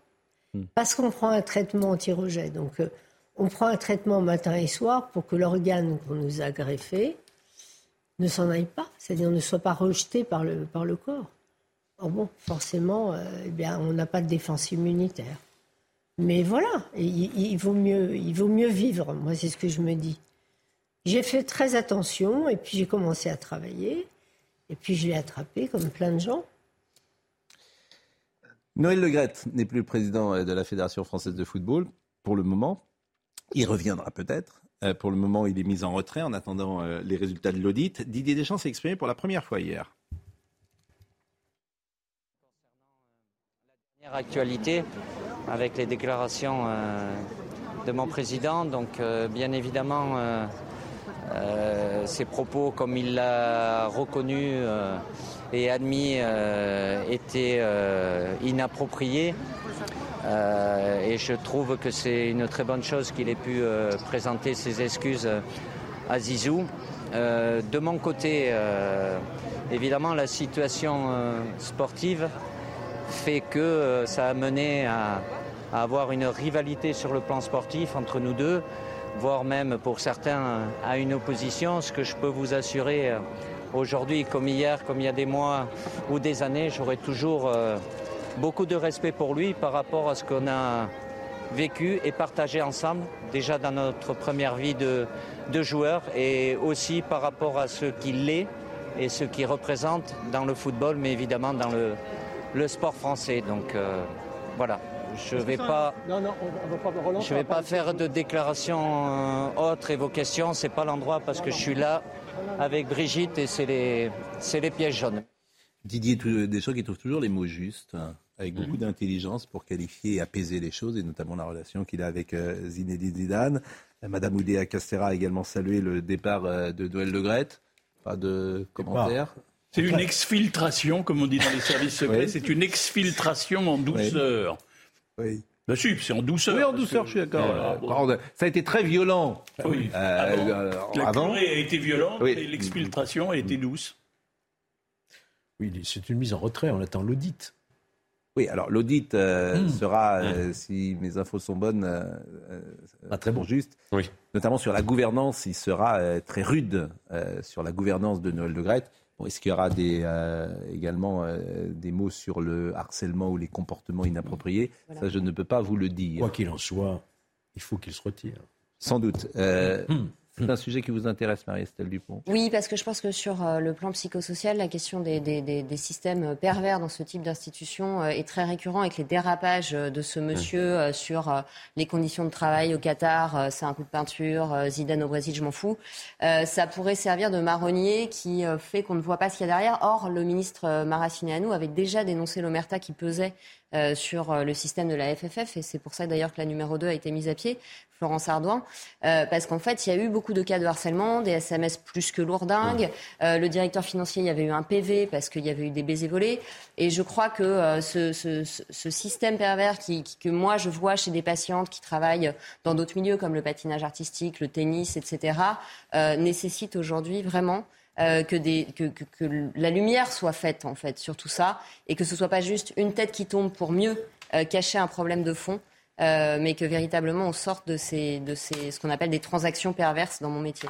Hmm. Parce qu'on prend un traitement anti-rejet. Donc, euh, on prend un traitement matin et soir pour que l'organe qu'on nous a greffé ne s'en aille pas, c'est-à-dire ne soit pas rejeté par le, par le corps. Or bon, forcément, euh, eh bien, on n'a pas de défense immunitaire. Mais voilà, il, vaut mieux, il vaut mieux vivre, moi c'est ce que je me dis. J'ai fait très attention et puis j'ai commencé à travailler et puis je l'ai attrapé comme plein de gens. Noël Legrette n'est plus le président euh, de la Fédération française de football pour le moment. Il reviendra peut-être. Euh, pour le moment, il est mis en retrait en attendant euh, les résultats de l'audit. Didier Deschamps s'est exprimé pour la première fois hier. Concernant la dernière actualité, avec les déclarations de mon président, donc bien évidemment, ses propos, comme il l'a reconnu, et admis euh, était euh, inapproprié. Euh, et je trouve que c'est une très bonne chose qu'il ait pu présenter ses excuses à Zizou. de mon côté, évidemment, la situation sportive fait que ça a mené à, avoir une rivalité sur le plan sportif entre nous deux, voire même pour certains à une opposition. Ce que je peux vous assurer Aujourd'hui, comme hier, comme il y a des mois ou des années, j'aurai toujours euh, beaucoup de respect pour lui par rapport à ce qu'on a vécu et partagé ensemble, déjà dans notre première vie de, de joueur, et aussi par rapport à ce qu'il est et ce qu'il représente dans le football, mais évidemment dans le, le sport français. Donc euh, voilà. Je ne vais pas, je vais pas faire de déclarations euh, autres et vos questions. C'est pas l'endroit parce que je suis là avec Brigitte et c'est les, les pièges jaunes. Didier Deschamps qui trouve toujours les mots justes, hein, avec beaucoup d'intelligence pour qualifier et apaiser les choses, et notamment la relation qu'il a avec euh, Zinedine Zidane. Madame Oudéa Castera a également salué le départ euh, de Noël Le Grette. Pas de commentaires. C'est une exfiltration, comme on dit dans les services secrets. C'est une exfiltration en douceur. Oui. Ben c'est en douceur. Oui, en douceur, je suis d'accord. Ça a été très violent. Oui. Euh, la avant. a été violente, mais l'exfiltration a été douce. Oui, c'est une mise en retrait, on attend l'audit. Oui, alors l'audit euh, hmm. sera, euh, si mes infos sont bonnes, ah, très bon. juste, oui. notamment sur la gouvernance, il sera très rude sur la gouvernance de Noël de Grette. Est-ce qu'il y aura des, euh, également euh, des mots sur le harcèlement ou les comportements inappropriés? Ça, je ne peux pas vous le dire. Quoi qu'il en soit, il faut qu'il se retire. Sans doute. Euh, hmm. C'est un sujet qui vous intéresse, Marie-Estelle Dupont Oui, parce que je pense que sur euh, le plan psychosocial, la question des, des, des, systèmes pervers dans ce type d'institution euh, est très récurrent avec les dérapages euh, de ce monsieur sur les conditions de travail au Qatar, c'est un coup de peinture, Zidane au Brésil, je m'en fous. ça pourrait servir de marronnier qui fait qu'on ne voit pas ce qu'il y a derrière. Or, le ministre Maracineanu avait déjà dénoncé l'omerta qui pesait sur le système de la FFF, et c'est pour ça d'ailleurs que la numéro 2 a été mise à pied. Florence Ardouin, euh, parce qu'en fait, il y a eu beaucoup de cas de harcèlement, des SMS plus que lourdingues. Euh, le directeur financier, il y avait eu un PV parce qu'il y avait eu des baisers volés. Et je crois que euh, ce, système pervers qui, que moi je vois chez des patientes qui travaillent dans d'autres milieux comme le patinage artistique, le tennis, etc., nécessite aujourd'hui vraiment que, des, que, que, la lumière soit faite en fait sur tout ça et que ce soit pas juste une tête qui tombe pour mieux cacher un problème de fond. Euh, mais que véritablement on sorte de, ces, de ces, ce qu'on appelle des transactions perverses dans mon métier.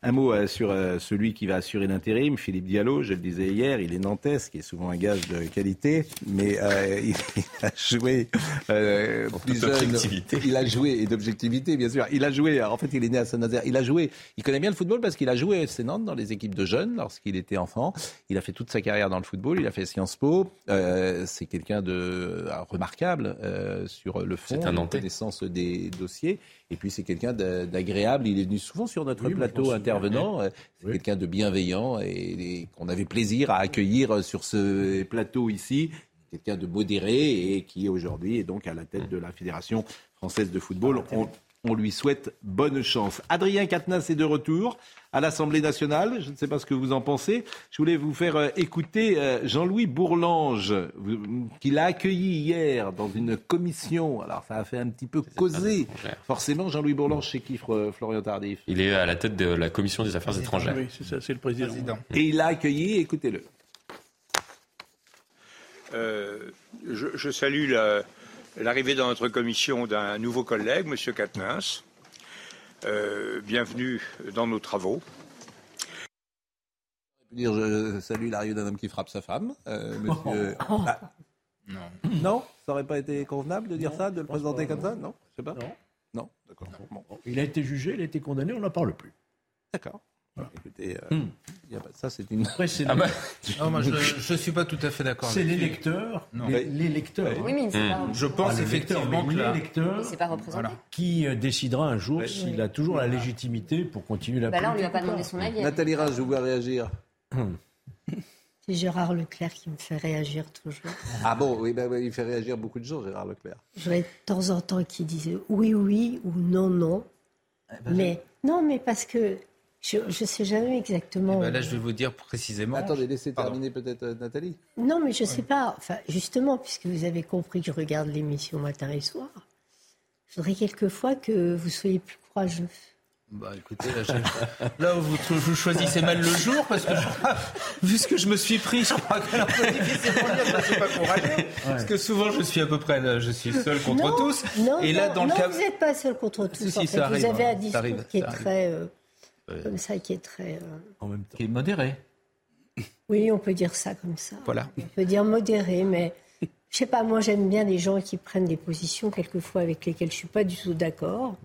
Un mot euh, sur euh, celui qui va assurer l'intérim, Philippe Diallo, je le disais hier, il est nantais, ce qui est souvent un gage de qualité, mais euh, (laughs) il, a joué plus jeune. Il a joué, et d'objectivité bien sûr, il a joué, en fait il est né à Saint-Nazaire, il a joué, il connaît bien le football parce qu'il a joué à Nantes dans les équipes de jeunes lorsqu'il était enfant. Il a fait toute sa carrière dans le football, il a fait Sciences Po, c'est quelqu'un de remarquable sur le fond, un connaissance des dossiers. Et puis c'est quelqu'un d'agréable. Il est venu souvent sur notre plateau intervenant. C'est quelqu'un de bienveillant et, qu'on avait plaisir à accueillir sur ce plateau ici. Quelqu'un de modéré et qui aujourd'hui est donc à la tête de la Fédération française de football. On lui souhaite bonne chance. Adrien Quatennens est de retour à l'Assemblée nationale. Je ne sais pas ce que vous en pensez. Je voulais vous faire euh, écouter euh, Jean-Louis Bourlange, qu'il a accueilli hier dans une commission. Alors, ça a fait un petit peu causer. Forcément, Jean-Louis Bourlange, c'est qui, Florian Tardif? Il est à la tête de la commission des affaires étrangères. Oui, c'est ça, c'est le président. Et il l'a accueilli, écoutez-le. Euh, je, salue la, l'arrivée dans notre commission d'un nouveau collègue, M. Katnins. Euh, bienvenue dans nos travaux. Dire, je salue l'arrivée d'un homme qui frappe sa femme, euh, monsieur. Ah. Non. Non Ça n'aurait pas été convenable de dire ça, de le présenter comme ça Non Je sais pas. Non. Non, d'accord. Il a été jugé, il a été condamné, on n'en parle plus. D'accord. Écoutez, euh, hmm. ça c'est une. Ah bah, non, moi, je ne suis pas tout à fait d'accord. C'est l'électeur. L'électeur. Oui, mais c'est pas... Je pense effectivement que l'électeur qui euh, décidera un jour s'il a toujours la légitimité pour continuer la. Bah là, on lui a pas demandé son avis. Nathalie Rage, je vois réagir. (clears throat) C'est Gérard Leclerc qui me fait réagir toujours. Ah bon, oui, bah, il fait réagir beaucoup de gens, Gérard Leclerc. J'aurais de temps en temps qui disait oui, oui ou non, non. Eh ben, mais non, mais parce que je ne sais jamais exactement. Eh ben là, je vais vous dire précisément. Attendez, laissez terminer peut-être euh, Nathalie. Non, mais je ne sais pas. Enfin, justement, puisque vous avez compris que je regarde l'émission matin et soir, je voudrais quelquefois que vous soyez plus courageux. Bah écoutez, là, (laughs) vous, choisissez mal le jour parce que vu ce que je me suis pris, je crois que c'est je pas courageux. Parce que souvent je suis à peu près, je suis seul contre tous. Non, et là, dans le cas... vous n'êtes pas seul contre tous. en fait. vous avez un discours qui est très euh, comme ça, qui est très. Euh, en même temps. Qui est modéré. Oui, on peut dire ça comme ça. Voilà. On peut dire modéré, mais je sais pas, moi j'aime bien les gens qui prennent des positions quelquefois avec lesquelles je suis pas du tout d'accord.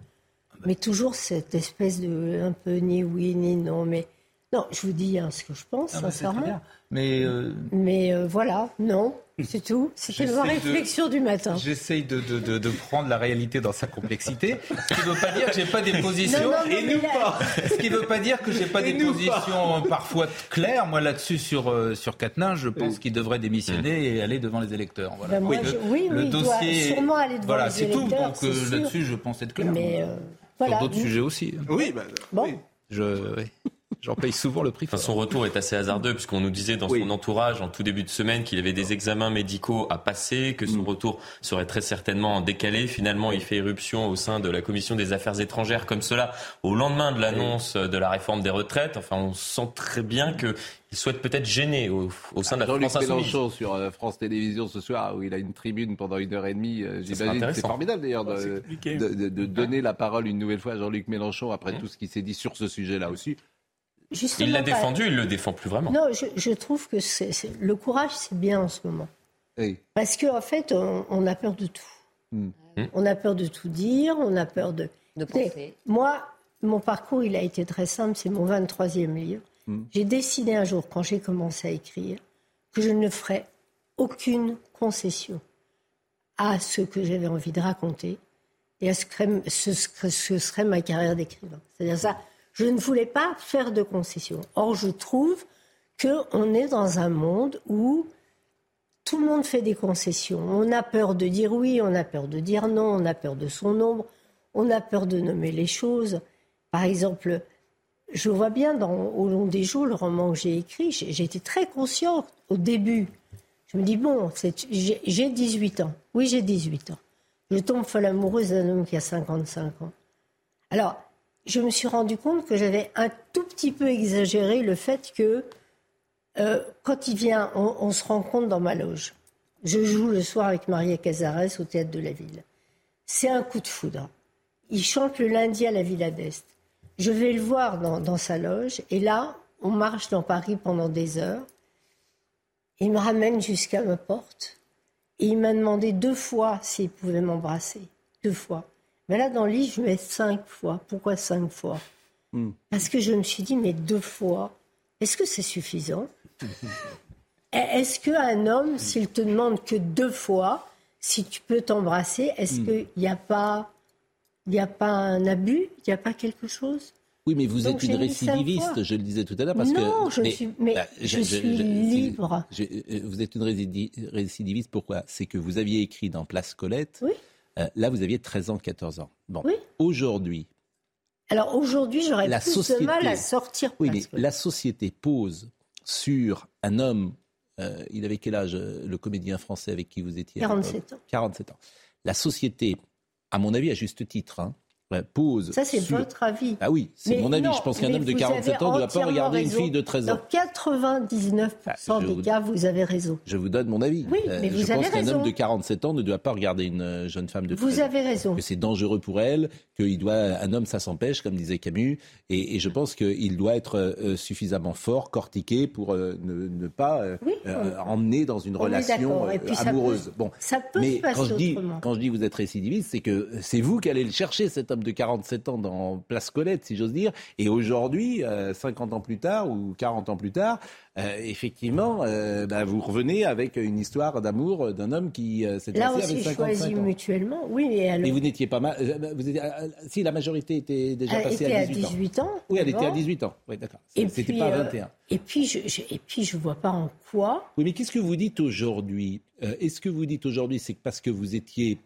Mais toujours cette espèce de un peu ni oui ni non. Mais non, je vous dis hein, ce que je pense, ah, sincèrement. Mais, euh, mais euh, voilà, non, c'est tout. C'était ma réflexion du matin. J'essaye de, de, de, prendre la réalité dans sa complexité. Ce qui ne veut pas dire que j'ai pas des positions. et nous pas. Ce qui ne veut pas dire que j'ai pas des positions parfois claires. Moi, là-dessus, sur, euh, sur Quatennin, je pense qu'il devrait démissionner et aller devant les électeurs. Voilà. Ben oui, oui, le dossier. Doit sûrement aller devant voilà, les électeurs. Voilà, c'est tout. Donc là-dessus, je pense être clair. Mais voilà. Sur d'autres sujets aussi. Oui, bah, bon. Oui. Je, J'en paye souvent le prix. Enfin, son retour est assez hasardeux puisqu'on nous disait dans son entourage en tout début de semaine qu'il avait des examens médicaux à passer, que son mm. retour serait très certainement décalé. Finalement, il fait éruption au sein de la commission des affaires étrangères comme cela au lendemain de l'annonce de la réforme des retraites. Enfin, on sent très bien que il souhaite peut-être gêner au, sein de la France Mélenchon sur euh, France Télévisions ce soir où il a une tribune pendant une heure et demie. Euh, j'imagine c'est formidable d'ailleurs de, de, donner la parole une nouvelle fois à Jean-Luc Mélenchon après mm. tout ce qui s'est dit sur ce sujet-là aussi il l'a défendu, il le défend plus vraiment. Non, je, trouve que c'est, le courage, c'est bien en ce moment. Parce qu'en en fait, on, a peur de tout. Hmm. Hmm. On a peur de tout dire, on a peur de... De penser. Moi, mon parcours, il a été très simple, c'est mon 23e livre. Hmm. J'ai décidé un jour, quand j'ai commencé à écrire, que je ne ferais aucune concession à ce que j'avais envie de raconter et à ce que, ce que serait ma carrière d'écrivain. C'est-à-dire ça, je ne voulais pas faire de concessions. Or, je trouve qu'on est dans un monde où tout le monde fait des concessions. On a peur de dire oui, on a peur de dire non, on a peur de son nombre, on a peur de nommer les choses. Par exemple, je vois bien au long des jours, le roman que j'ai écrit, j'ai été très consciente au début. Je me dis, bon, j'ai 18 ans. Oui, j'ai 18 ans. Je tombe folle amoureuse d'un homme qui a 55 ans. Alors, je me suis rendu compte que j'avais un tout petit peu exagéré le fait que euh, quand il vient, on, se rencontre dans ma loge. Je joue le soir avec Maria Cazares au théâtre de la ville. C'est un coup de foudre. Il chante le lundi à la Villa d'Est. Je vais le voir dans, sa loge. Et là, on marche dans Paris pendant des heures. Il me ramène jusqu'à ma porte. Et il m'a demandé deux fois s'il pouvait m'embrasser. Deux fois. Mais là, dans le lit, je mets cinq fois. Pourquoi cinq fois hmm. Parce que je me suis dit, mais deux fois, est-ce que c'est suffisant (laughs) Est-ce qu'un homme, s'il te demande que deux fois, si tu peux t'embrasser, est-ce hmm. qu'il n'y a pas il n'y a pas un abus Il n'y a pas quelque chose oui, mais vous êtes une récidiviste, je le disais tout à l'heure, parce non, que. je suis, mais bah, je, suis libre. Euh, vous êtes une récidiviste, pourquoi? C'est que vous aviez écrit dans Place Colette. Oui. Euh, là, vous aviez 13 ans, 14 ans. Bon. Oui. Aujourd'hui. Alors aujourd'hui, j'aurais plus société, de mal à sortir. Oui, mais la société pose sur un homme. Euh, il avait quel âge, le comédien français avec qui vous étiez 47 ans. 47 ans. La société à mon avis, à juste titre, hein, pose. Ça, c'est votre avis. Ah oui, c'est mon avis. je pense qu'un homme de 47 ans ne doit pas regarder une fille de 13 ans. Dans 99% ah, des cas, vous avez raison. Je vous donne mon avis. Oui, euh, mais vous je avez pense qu'un homme de 47 ans ne doit pas regarder une euh, jeune femme de 13 ans. Vous avez raison. Que c'est dangereux pour elle, qu'il doit, un homme, ça s'empêche, comme disait Camus. Et, je pense qu'il doit être euh, suffisamment fort, cortiqué, pour ne, pas emmener dans une relation amoureuse. bon, ça peut mais quand je dis, quand je dis vous êtes récidiviste, c'est que c'est vous qui allez le chercher, cet homme de 47 ans dans Place Colette, si j'ose dire. Et aujourd'hui, 50 euh, ans plus tard ou 40 ans plus tard, euh, effectivement, euh, bah, vous revenez avec une histoire d'amour d'un homme qui s'est Là aussi choisi mutuellement, oui. Et, alors... vous n'étiez pas mal. Vous si la majorité était déjà passée à 18, ans. Oui, elle était à 18 ans. Oui, d'accord. C'était pas à 21. et puis, je, et puis, je vois pas en quoi. Oui, mais qu'est-ce que vous dites aujourd'hui? Est-ce que vous dites aujourd'hui, c'est parce que vous étiez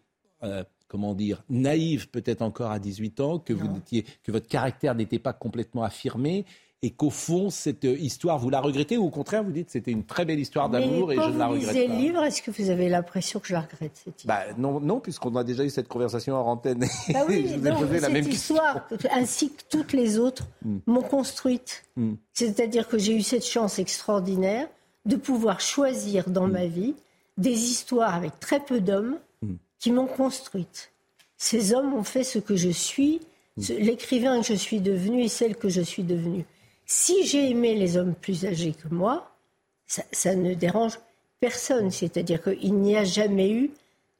comment dire, naïve peut-être encore à 18 ans, que, vous étiez, que votre caractère n'était pas complètement affirmé et qu'au fond, cette histoire, vous la regrettez ou au contraire, vous dites c'était une très belle histoire d'amour et je ne la regrette pas. Quand vous livre, est-ce que vous avez l'impression que je la regrette cette histoire? bah, Non, non puisqu'on a déjà eu cette conversation en antenne. Bah oui, (laughs) je vous ai posé la même histoire, ainsi que toutes les autres, hmm. m'ont construite. Hmm. C'est-à-dire que j'ai eu cette chance extraordinaire de pouvoir choisir dans hmm. ma vie des histoires avec très peu d'hommes qui m'ont construite. Ces hommes ont fait ce que je suis, l'écrivain que je suis devenu et celle que je suis devenue. Si j'ai aimé les hommes plus âgés que moi, ça, ne dérange personne. C'est-à-dire qu'il n'y a jamais eu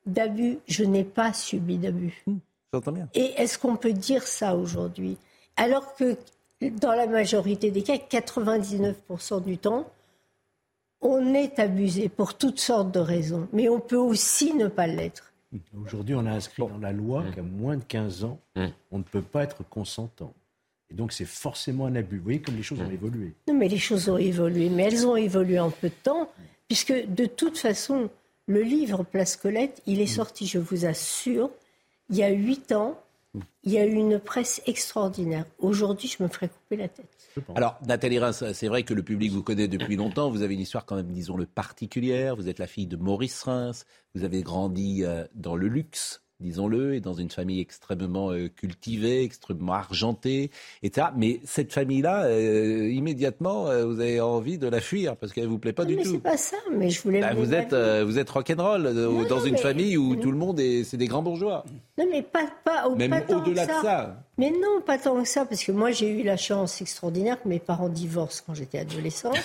d'abus. Je n'ai pas subi d'abus. Mmh, j'entends bien. Et est-ce qu'on peut dire ça aujourd'hui? Alors que dans la majorité des cas, 99% du temps, on est abusé pour toutes sortes de raisons. Mais on peut aussi ne pas l'être. Aujourd'hui, on a inscrit dans la loi mmh. qu'à moins de 15 ans, mmh. on ne peut pas être consentant. Et donc, c'est forcément un abus. Vous voyez comme les choses ont mmh. évolué. Non, mais les choses ont évolué. Mais elles ont évolué en peu de temps, puisque de toute façon, le livre Place Colette, il est sorti, je vous assure, il y a 8 ans. Il y a eu une presse extraordinaire. Aujourd'hui, je me ferais couper la tête. Alors, Nathalie Reims, c'est vrai que le public vous connaît depuis longtemps. Vous avez une histoire quand même, disons-le, particulière. Vous êtes la fille de Maurice Reims. Vous avez grandi euh, dans le luxe disons-le, et dans une famille extrêmement euh, cultivée, extrêmement argentée, etc. Mais cette famille-là, euh, immédiatement, euh, vous avez envie de la fuir parce qu'elle vous plaît pas du tout. Mais c'est pas ça. Mais je voulais. Bah, vous êtes, vous êtes rock'n'roll dans une famille où tout le monde est, c'est des grands bourgeois. Non, mais pas, pas, Même au-delà de ça. Mais non, pas tant que ça, parce que moi j'ai eu la chance extraordinaire que mes parents divorcent quand j'étais adolescente,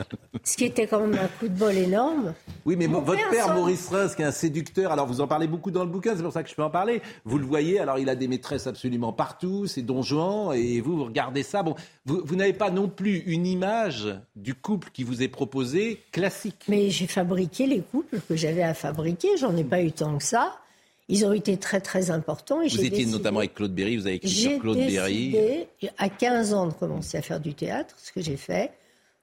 (laughs) ce qui était quand même un coup de bol énorme. Oui, mais votre père, Maurice Reims, qui est un séducteur, alors vous en parlez beaucoup dans le bouquin, c'est pour ça que je peux en parler. Vous le voyez, alors il a des maîtresses absolument partout, c'est Don Juan, et vous, vous regardez ça. Bon, vous, vous n'avez pas non plus une image du couple qui vous est proposé classique. Mais j'ai fabriqué les couples que j'avais à fabriquer, j'en ai pas eu tant que ça. Ils ont été très très importants. Et vous étiez notamment avec Claude Berry, vous avez écrit sur Claude Berry. J'ai à 15 ans de commencer à faire du théâtre, ce que j'ai fait.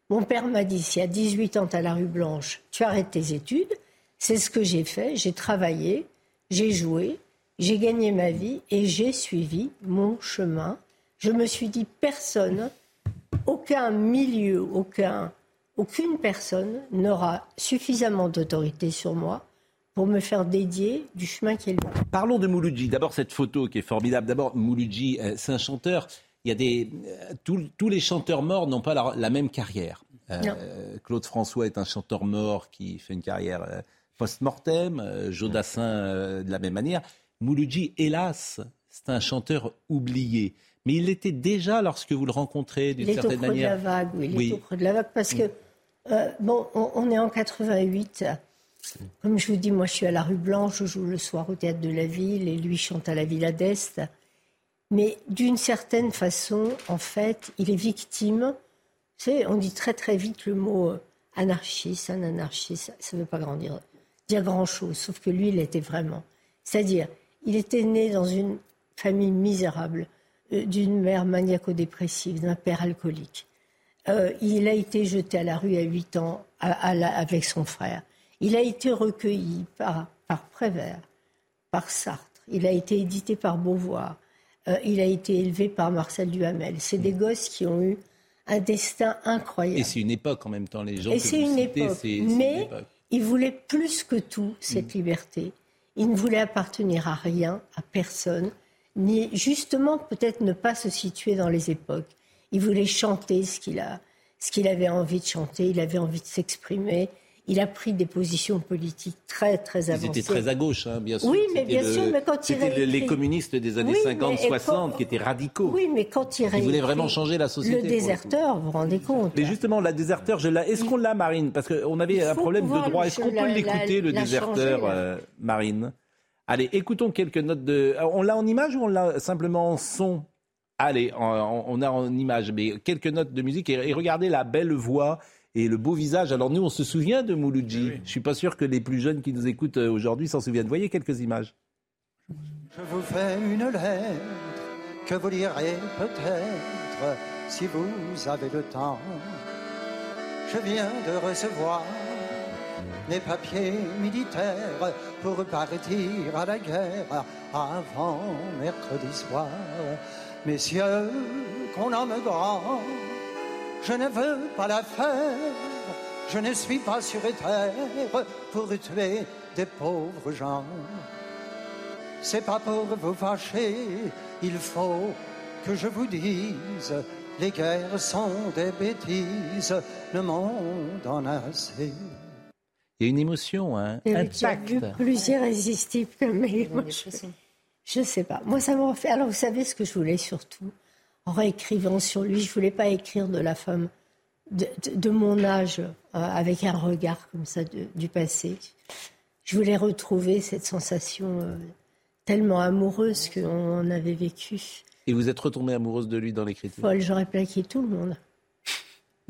Mon père m'a dit, si à 18 ans tu as la rue Blanche, tu arrêtes tes études. C'est ce que j'ai fait. J'ai travaillé, j'ai joué, j'ai gagné ma vie et j'ai suivi mon chemin. Je me suis dit, personne, aucun milieu, aucun, aucune personne n'aura suffisamment d'autorité sur moi pour me faire dédier du chemin qui est le Parlons de Mouloudji. D'abord, cette photo qui est formidable. D'abord, Mouloudji, euh, c'est un chanteur. Il y a des, euh, tous, les chanteurs morts n'ont pas la, même carrière. Euh, Claude François est un chanteur mort qui fait une carrière post-mortem. Jodassin de la même manière. Mouloudji, hélas, c'est un chanteur oublié. Mais il était déjà lorsque vous le rencontrez d'une certaine manière. Il est au creux de la vague, oui. Il est au creux de la vague parce que, euh, bon, on, est en 88. Comme je vous dis, moi je suis à la rue Blanche, je joue le soir au théâtre de la ville et lui chante à la Villa d'Est. Mais d'une certaine façon, en fait, il est victime. Vous savez, on dit très très vite le mot euh, anarchiste, un anarchiste, ça ne veut pas grandir, dire grand-chose, sauf que lui, il était vraiment. C'est-à-dire, il était né dans une famille misérable, euh, d'une mère maniaco-dépressive, d'un père alcoolique. Euh, il a été jeté à la rue à 8 ans avec son frère. Il a été recueilli par, par Prévert, par Sartre. Il a été édité par Beauvoir. Euh, il a été élevé par Marcel Duhamel. C'est des gosses qui ont eu un destin incroyable. Et c'est une époque en même temps, les gens. Et c'est une, époque. Mais il voulait plus que tout cette mm. liberté. Il ne voulait appartenir à rien, à personne, ni justement peut-être ne pas se situer dans les époques. Il voulait chanter ce qu'il a, ce qu'il avait envie de chanter. Il avait envie de s'exprimer il a pris des positions politiques très, très avancées. Ils étaient très à gauche, hein, bien sûr. Oui, mais bien sûr, mais quand il C'était les communistes des années 50-60 qui étaient radicaux. Oui, mais quand il Ils voulaient vraiment changer la société. Le déserteur, vous vous rendez compte Mais justement, la déserteur, je Est-ce qu'on l'a, Marine? Parce qu'on avait un problème de droit. Est-ce qu'on peut l'écouter, le déserteur, euh, Marine? Allez, écoutons quelques notes de... On l'a en image ou on l'a simplement en son? Allez, on, a en image, mais quelques notes de musique et regardez la belle voix et le beau visage. Alors nous, on se souvient de Mouloudji. Je ne suis pas sûr que les plus jeunes qui nous écoutent euh, aujourd'hui s'en souviennent. Voyez quelques images. Je vous fais une lettre que vous lirez peut-être si vous avez le temps. Je viens de recevoir les papiers militaires pour partir à la guerre avant mercredi soir. Messieurs, qu'on me grand je ne veux pas la faire. Je ne suis pas sur terre pour tuer des pauvres gens. C'est pas pour vous fâcher, il faut que je vous dise, les guerres sont des bêtises, le monde en a assez. Il y a une émotion, hein, intacte. plus irrésistible que mes Je ne sais pas. Moi, ça me refait. Alors, vous savez ce que je voulais surtout? En réécrivant sur lui. Je voulais pas écrire de la femme de, mon âge euh, avec un regard comme ça du passé. Je voulais retrouver cette sensation euh, tellement amoureuse qu'on avait vécue. Et vous êtes retombée amoureuse de lui dans l'écriture? Folle, j'aurais plaqué tout le monde.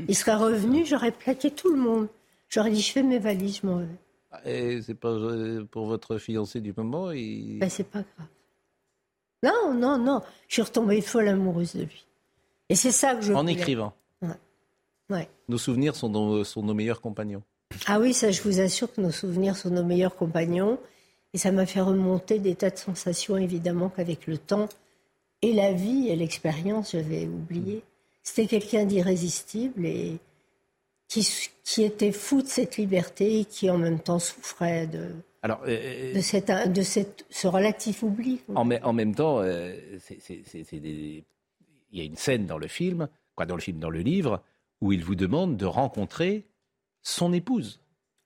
Il serait revenu, j'aurais plaqué tout le monde. J'aurais dit, je fais mes valises, je m'en vais. Et c'est pas pour votre fiancé du moment et... ben, C'est pas grave. Non, non, non. Je suis retombée folle amoureuse de lui. Et c'est ça que je. En écrivant. Ouais. Nos souvenirs sont, nos meilleurs compagnons. Ah oui, ça, je vous assure que nos souvenirs sont nos meilleurs compagnons. Et ça m'a fait remonter des tas de sensations, évidemment, qu'avec le temps et la vie et l'expérience, j'avais oublié. C'était quelqu'un d'irrésistible et qui, qui était fou de cette liberté et qui en même temps souffrait de, alors, euh, euh, de, cette, de cette, ce relatif oubli. En, en même temps, euh, il y a une scène dans le film, quoi, dans le film, dans le livre, où il vous demande de rencontrer son épouse.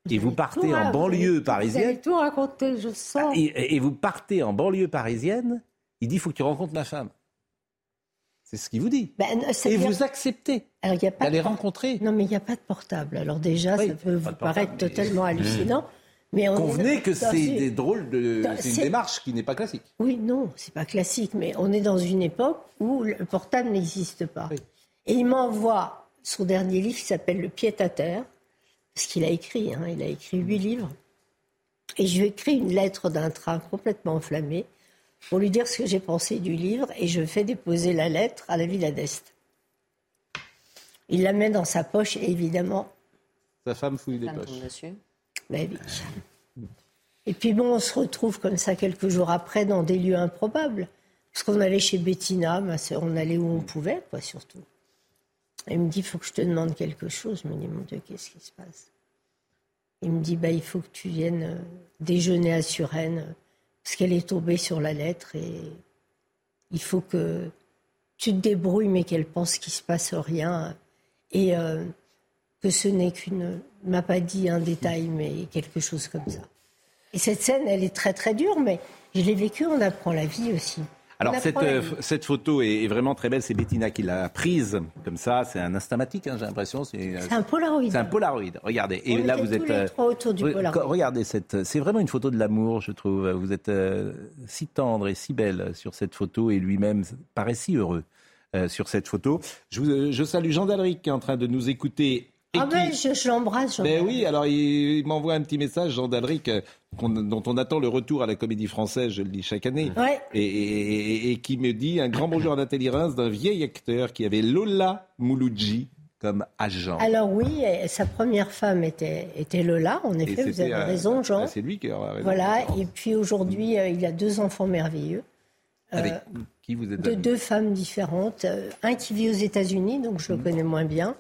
Et vous partez en banlieue parisienne. Vous tout raconté, je sens. Et, vous partez en banlieue parisienne. Il dit il faut que tu rencontres ma femme. C'est ce qu'il vous dit. Ben, et vous acceptez d'aller rencontrer. Non, mais il n'y a pas de portable. Alors déjà, ça peut vous paraître totalement hallucinant. Mais Convenez que c'est des drôles de. C'est une démarche qui n'est pas classique. Oui, non, c'est pas classique, mais on est dans une époque où le portable n'existe pas. Et il m'envoie son dernier livre qui s'appelle Le pied à terre, parce qu'il a écrit, hein, il a écrit huit livres. Et je lui écris une lettre d'un train complètement enflammé pour lui dire ce que j'ai pensé du livre et je fais déposer la lettre à la Villa d'Est. Il la met dans sa poche et évidemment. Sa femme fouille les poches. Et puis bon, on se retrouve comme ça quelques jours après dans des lieux improbables. Parce qu'on allait chez Bettina, ma soeur, on allait où on pouvait, quoi, surtout. Elle me dit, il faut que je te demande quelque chose. Je me dis, mon Dieu, qu'est-ce qui se passe? Il me dit, bah, il faut que tu viennes euh, déjeuner à Suresnes, parce qu'elle est tombée sur la lettre, et il faut que tu te débrouilles, mais qu'elle pense qu'il se passe rien. Et euh, que ce n'est qu'une, m'a pas dit un détail, mais quelque chose comme ça. Et cette scène, elle est très très dure, mais je l'ai vécue, on apprend la vie aussi. Alors cette, euh, cette, photo est, vraiment très belle, c'est Bettina qui l'a prise comme ça, c'est un instamatique, hein, j'ai l'impression. C'est un Polaroid. C'est un Polaroid, regardez. Et là vous êtes... Tous les trois autour du Polaroid. Regardez, cette, c'est vraiment une photo de l'amour, je trouve. Vous êtes si tendre et si belle sur cette photo et lui-même paraît si heureux. sur cette photo. Je, je salue Jean Dalric qui est en train de nous écouter ah ben, je, l'embrasse. Ben oui, alors il, m'envoie un petit message, Jean Dalric, euh, dont on attend le retour à la Comédie Française, je le dis chaque année, et, qui me dit un grand bonjour à Nathalie Reims d'un vieil acteur qui avait Lola Mouloudji comme agent. Alors oui, sa première femme était, était Lola, en effet, vous avez raison, Jean. C'est lui qui a raison. Voilà, et puis aujourd'hui, euh, il a deux enfants merveilleux. Avec euh, qui vous êtes De deux femmes différentes. Un qui vit aux États-Unis, donc je le mmh. connais moins bien.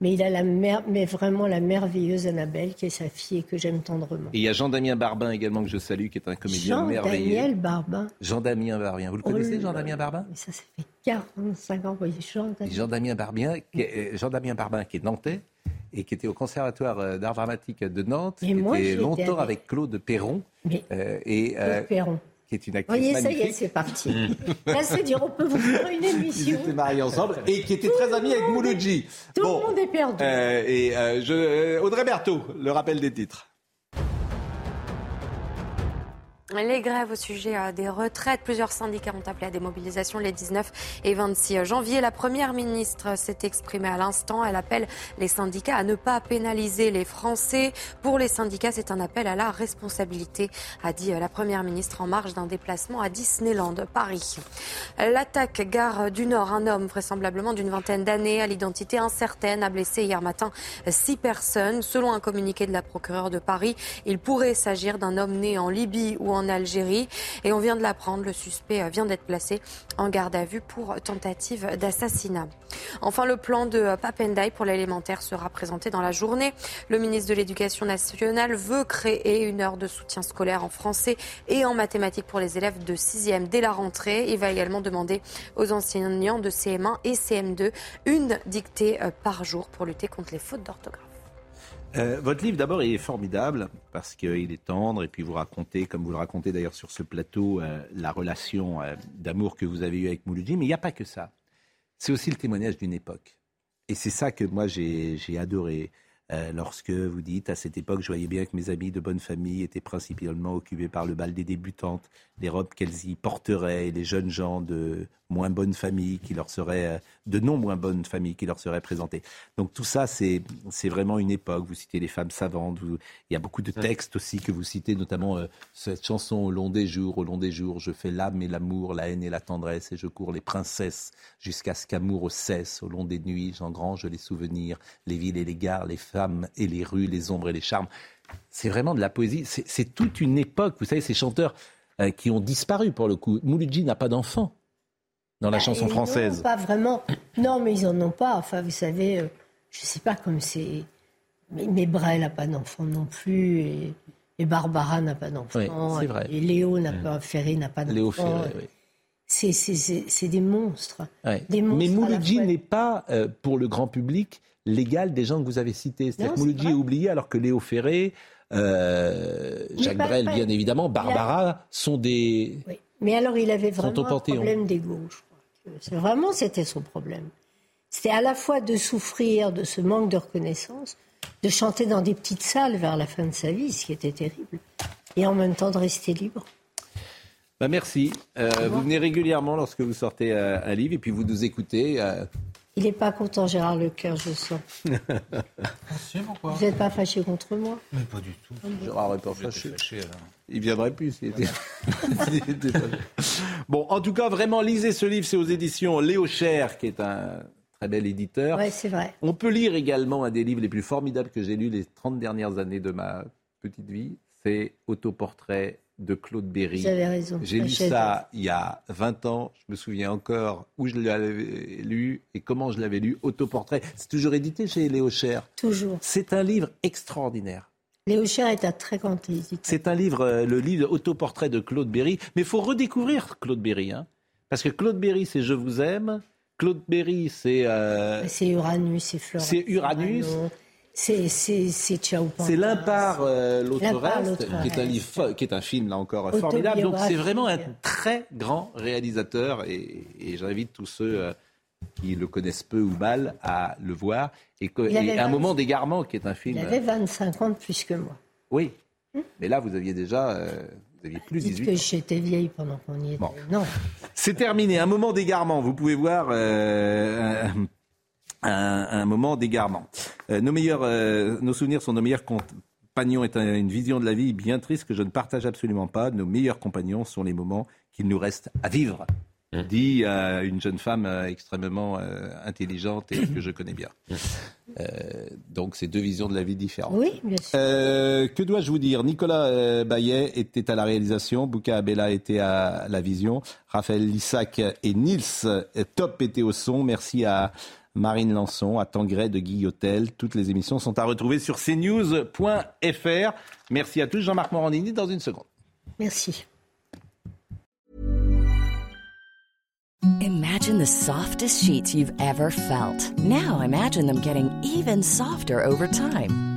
Mais il a la mer mais vraiment la merveilleuse Annabelle, qui est sa fille et que j'aime tendrement. Et il y a Jean-Damien Barbin également, que je salue, qui est un comédien merveilleux. Jean-Damien Barbin. Jean-Damien Barbin. Vous le connaissez, oh Jean-Damien Barbin? Mais Ça, ça fait 45 ans. Jean-Damien Jean Barbin, euh, Jean-Damien Barbin, qui est nantais et qui était au Conservatoire euh, d'art dramatique de Nantes, qui était longtemps avec... Claude Perron. Euh, et, Claude Perron qui est une actrice Voyez, ça y est, c'est parti. (laughs) Là, c'est dire, on peut vous faire une (laughs) émission. Ils étaient mariés ensemble et qui étaient très amis avec Mouloudji. Tout le monde est perdu. Euh, et euh, je, euh, Audrey Berthaud, le rappel des titres. Les grèves au sujet euh, des retraites. Plusieurs syndicats ont appelé à des mobilisations les 19 et 26 janvier. La première ministre s'est exprimée à l'instant. Elle appelle les syndicats à ne pas pénaliser les Français. Pour les syndicats, c'est un appel à la responsabilité, a dit euh, la première ministre en marge d'un déplacement à Disneyland, Paris. L'attaque gare du Nord. Un homme, vraisemblablement d'une vingtaine d'années, à l'identité incertaine, a blessé hier matin six personnes. Selon un communiqué de la procureure de Paris, il pourrait s'agir d'un homme né en Libye ou en en Algérie. Et on vient de l'apprendre, le suspect vient d'être placé en garde à vue pour tentative d'assassinat. Enfin, le plan de Papendai pour l'élémentaire sera présenté dans la journée. Le ministre de l'Éducation nationale veut créer une heure de soutien scolaire en français et en mathématiques pour les élèves de 6e dès la rentrée. Il va également demander aux enseignants de CM1 et CM2 une dictée par jour pour lutter contre les fautes d'orthographe. Euh, votre livre, d'abord, est formidable parce qu'il est tendre et puis vous racontez, comme vous le racontez d'ailleurs sur ce plateau, euh, la relation euh, d'amour que vous avez eue avec Mouloudji. Mais il n'y a pas que ça. C'est aussi le témoignage d'une époque. Et c'est ça que moi j'ai adoré. lorsque vous dites à cette époque, je voyais bien que mes amis de bonne famille étaient principalement occupés par le bal des débutantes, les robes qu'elles y porteraient, les jeunes gens de moins bonnes familles qui leur seraient, euh, de non moins bonnes familles qui leur seraient présentées. Donc tout ça, c'est, c'est vraiment une époque. Vous citez les femmes savantes. il y a beaucoup de textes aussi que vous citez, notamment euh, cette chanson Au long des jours, au long des jours, je fais l'âme et l'amour, la haine et la tendresse, et je cours les princesses jusqu'à ce qu'amour cesse. Au long des nuits, j'engrange les souvenirs, les villes et les gares, les femmes et les rues, les ombres et les charmes. C'est vraiment de la poésie. C'est, toute une époque. Vous savez, ces chanteurs euh, qui ont disparu pour le coup. Mouloudji n'a pas d'enfant dans la bah, chanson française Pas vraiment. Non, mais ils en ont pas. Enfin, vous savez, euh, je ne sais pas comme c'est. Mais, mais Brel n'a pas d'enfant non plus. Et, Barbara n'a pas d'enfant. Oui, vrai. Et Léo n'a pas, Ferré n'a pas d'enfant. Léo Ferré, oui. C'est des monstres. Des monstres mais Mouloudji n'est pas, euh, pour le grand public, l'égal des gens que vous avez cités. C'est-à-dire que Mouloudji est oublié alors que Léo Ferré, euh, Jacques Brel, bien évidemment, Barbara, sont des. Oui. Mais alors, il avait vraiment un problème d'ego, c'est vraiment, c'était son problème. C'était à la fois de souffrir de ce manque de reconnaissance, de chanter dans des petites salles vers la fin de sa vie, ce qui était terrible, et en même temps de rester libre. Bah merci. Euh, vous venez régulièrement lorsque vous sortez euh, un livre et puis vous nous écoutez. Euh. Il n'est pas content, Gérard Leclerc, je sens. (laughs) Vous n'êtes pas fâché contre moi Mais pas du tout. Gérard n'est pas fâché. Il viendrait plus. (laughs) bon, en tout cas, vraiment, lisez ce livre. C'est aux éditions Léo Cher, qui est un très bel éditeur. Oui, c'est vrai. On peut lire également un des livres les plus formidables que j'ai lus les 30 dernières années de ma petite vie. C'est Autoportrait de Claude Berry. Vous avez raison. J'ai lu ça il y a 20 ans. Je me souviens encore où je l'avais lu et comment je l'avais lu. Autoportrait. C'est toujours édité chez Léo Cher. Toujours. C'est un livre extraordinaire. Léo Cher est un très grand éditeur. C'est un livre, euh, le livre Autoportrait de Claude Berry. Mais il faut redécouvrir Claude Berry. Hein. Parce que Claude Berry, c'est Je vous aime. Claude Berry, c'est. Euh, c'est Uranus, c'est Florence. C'est Uranus. C'est C'est l'un par euh, l'autre reste, qui est un livre, qui est un film là encore formidable. Donc c'est vraiment un très grand réalisateur et, j'invite tous ceux euh, qui le connaissent peu ou mal à le voir. Et, un moment d'égarement qui est un film. Il avait 25 ans de plus que moi. Oui, hmm? Mais là vous aviez déjà. Euh, vous aviez plus Dites 18 que j'étais vieille pendant qu'on y était. Non. C'est terminé. Un moment d'égarement. Vous pouvez voir un, moment d'égarement. Euh, nos, meilleurs, euh, nos souvenirs sont nos meilleurs compagnons est une vision de la vie bien triste que je ne partage absolument pas. Nos meilleurs compagnons sont les moments qu'il nous reste à vivre, mmh. dit euh, une jeune femme extrêmement intelligente et que je connais bien. Mmh. donc c'est deux visions de la vie différentes. Oui, bien sûr. que dois-je vous dire? Nicolas Bayet était à la réalisation, Bouka Abella était à la vision, Raphaël Lissac et Nils Top étaient au son. Merci à Marine Lançon, à Tangré de Guillotel. Toutes les émissions sont à retrouver sur cnews.fr. Merci à tous. Jean-Marc Morandini dans une seconde. Merci. Imagine the softest sheets you've ever felt. Now imagine them getting even softer over time.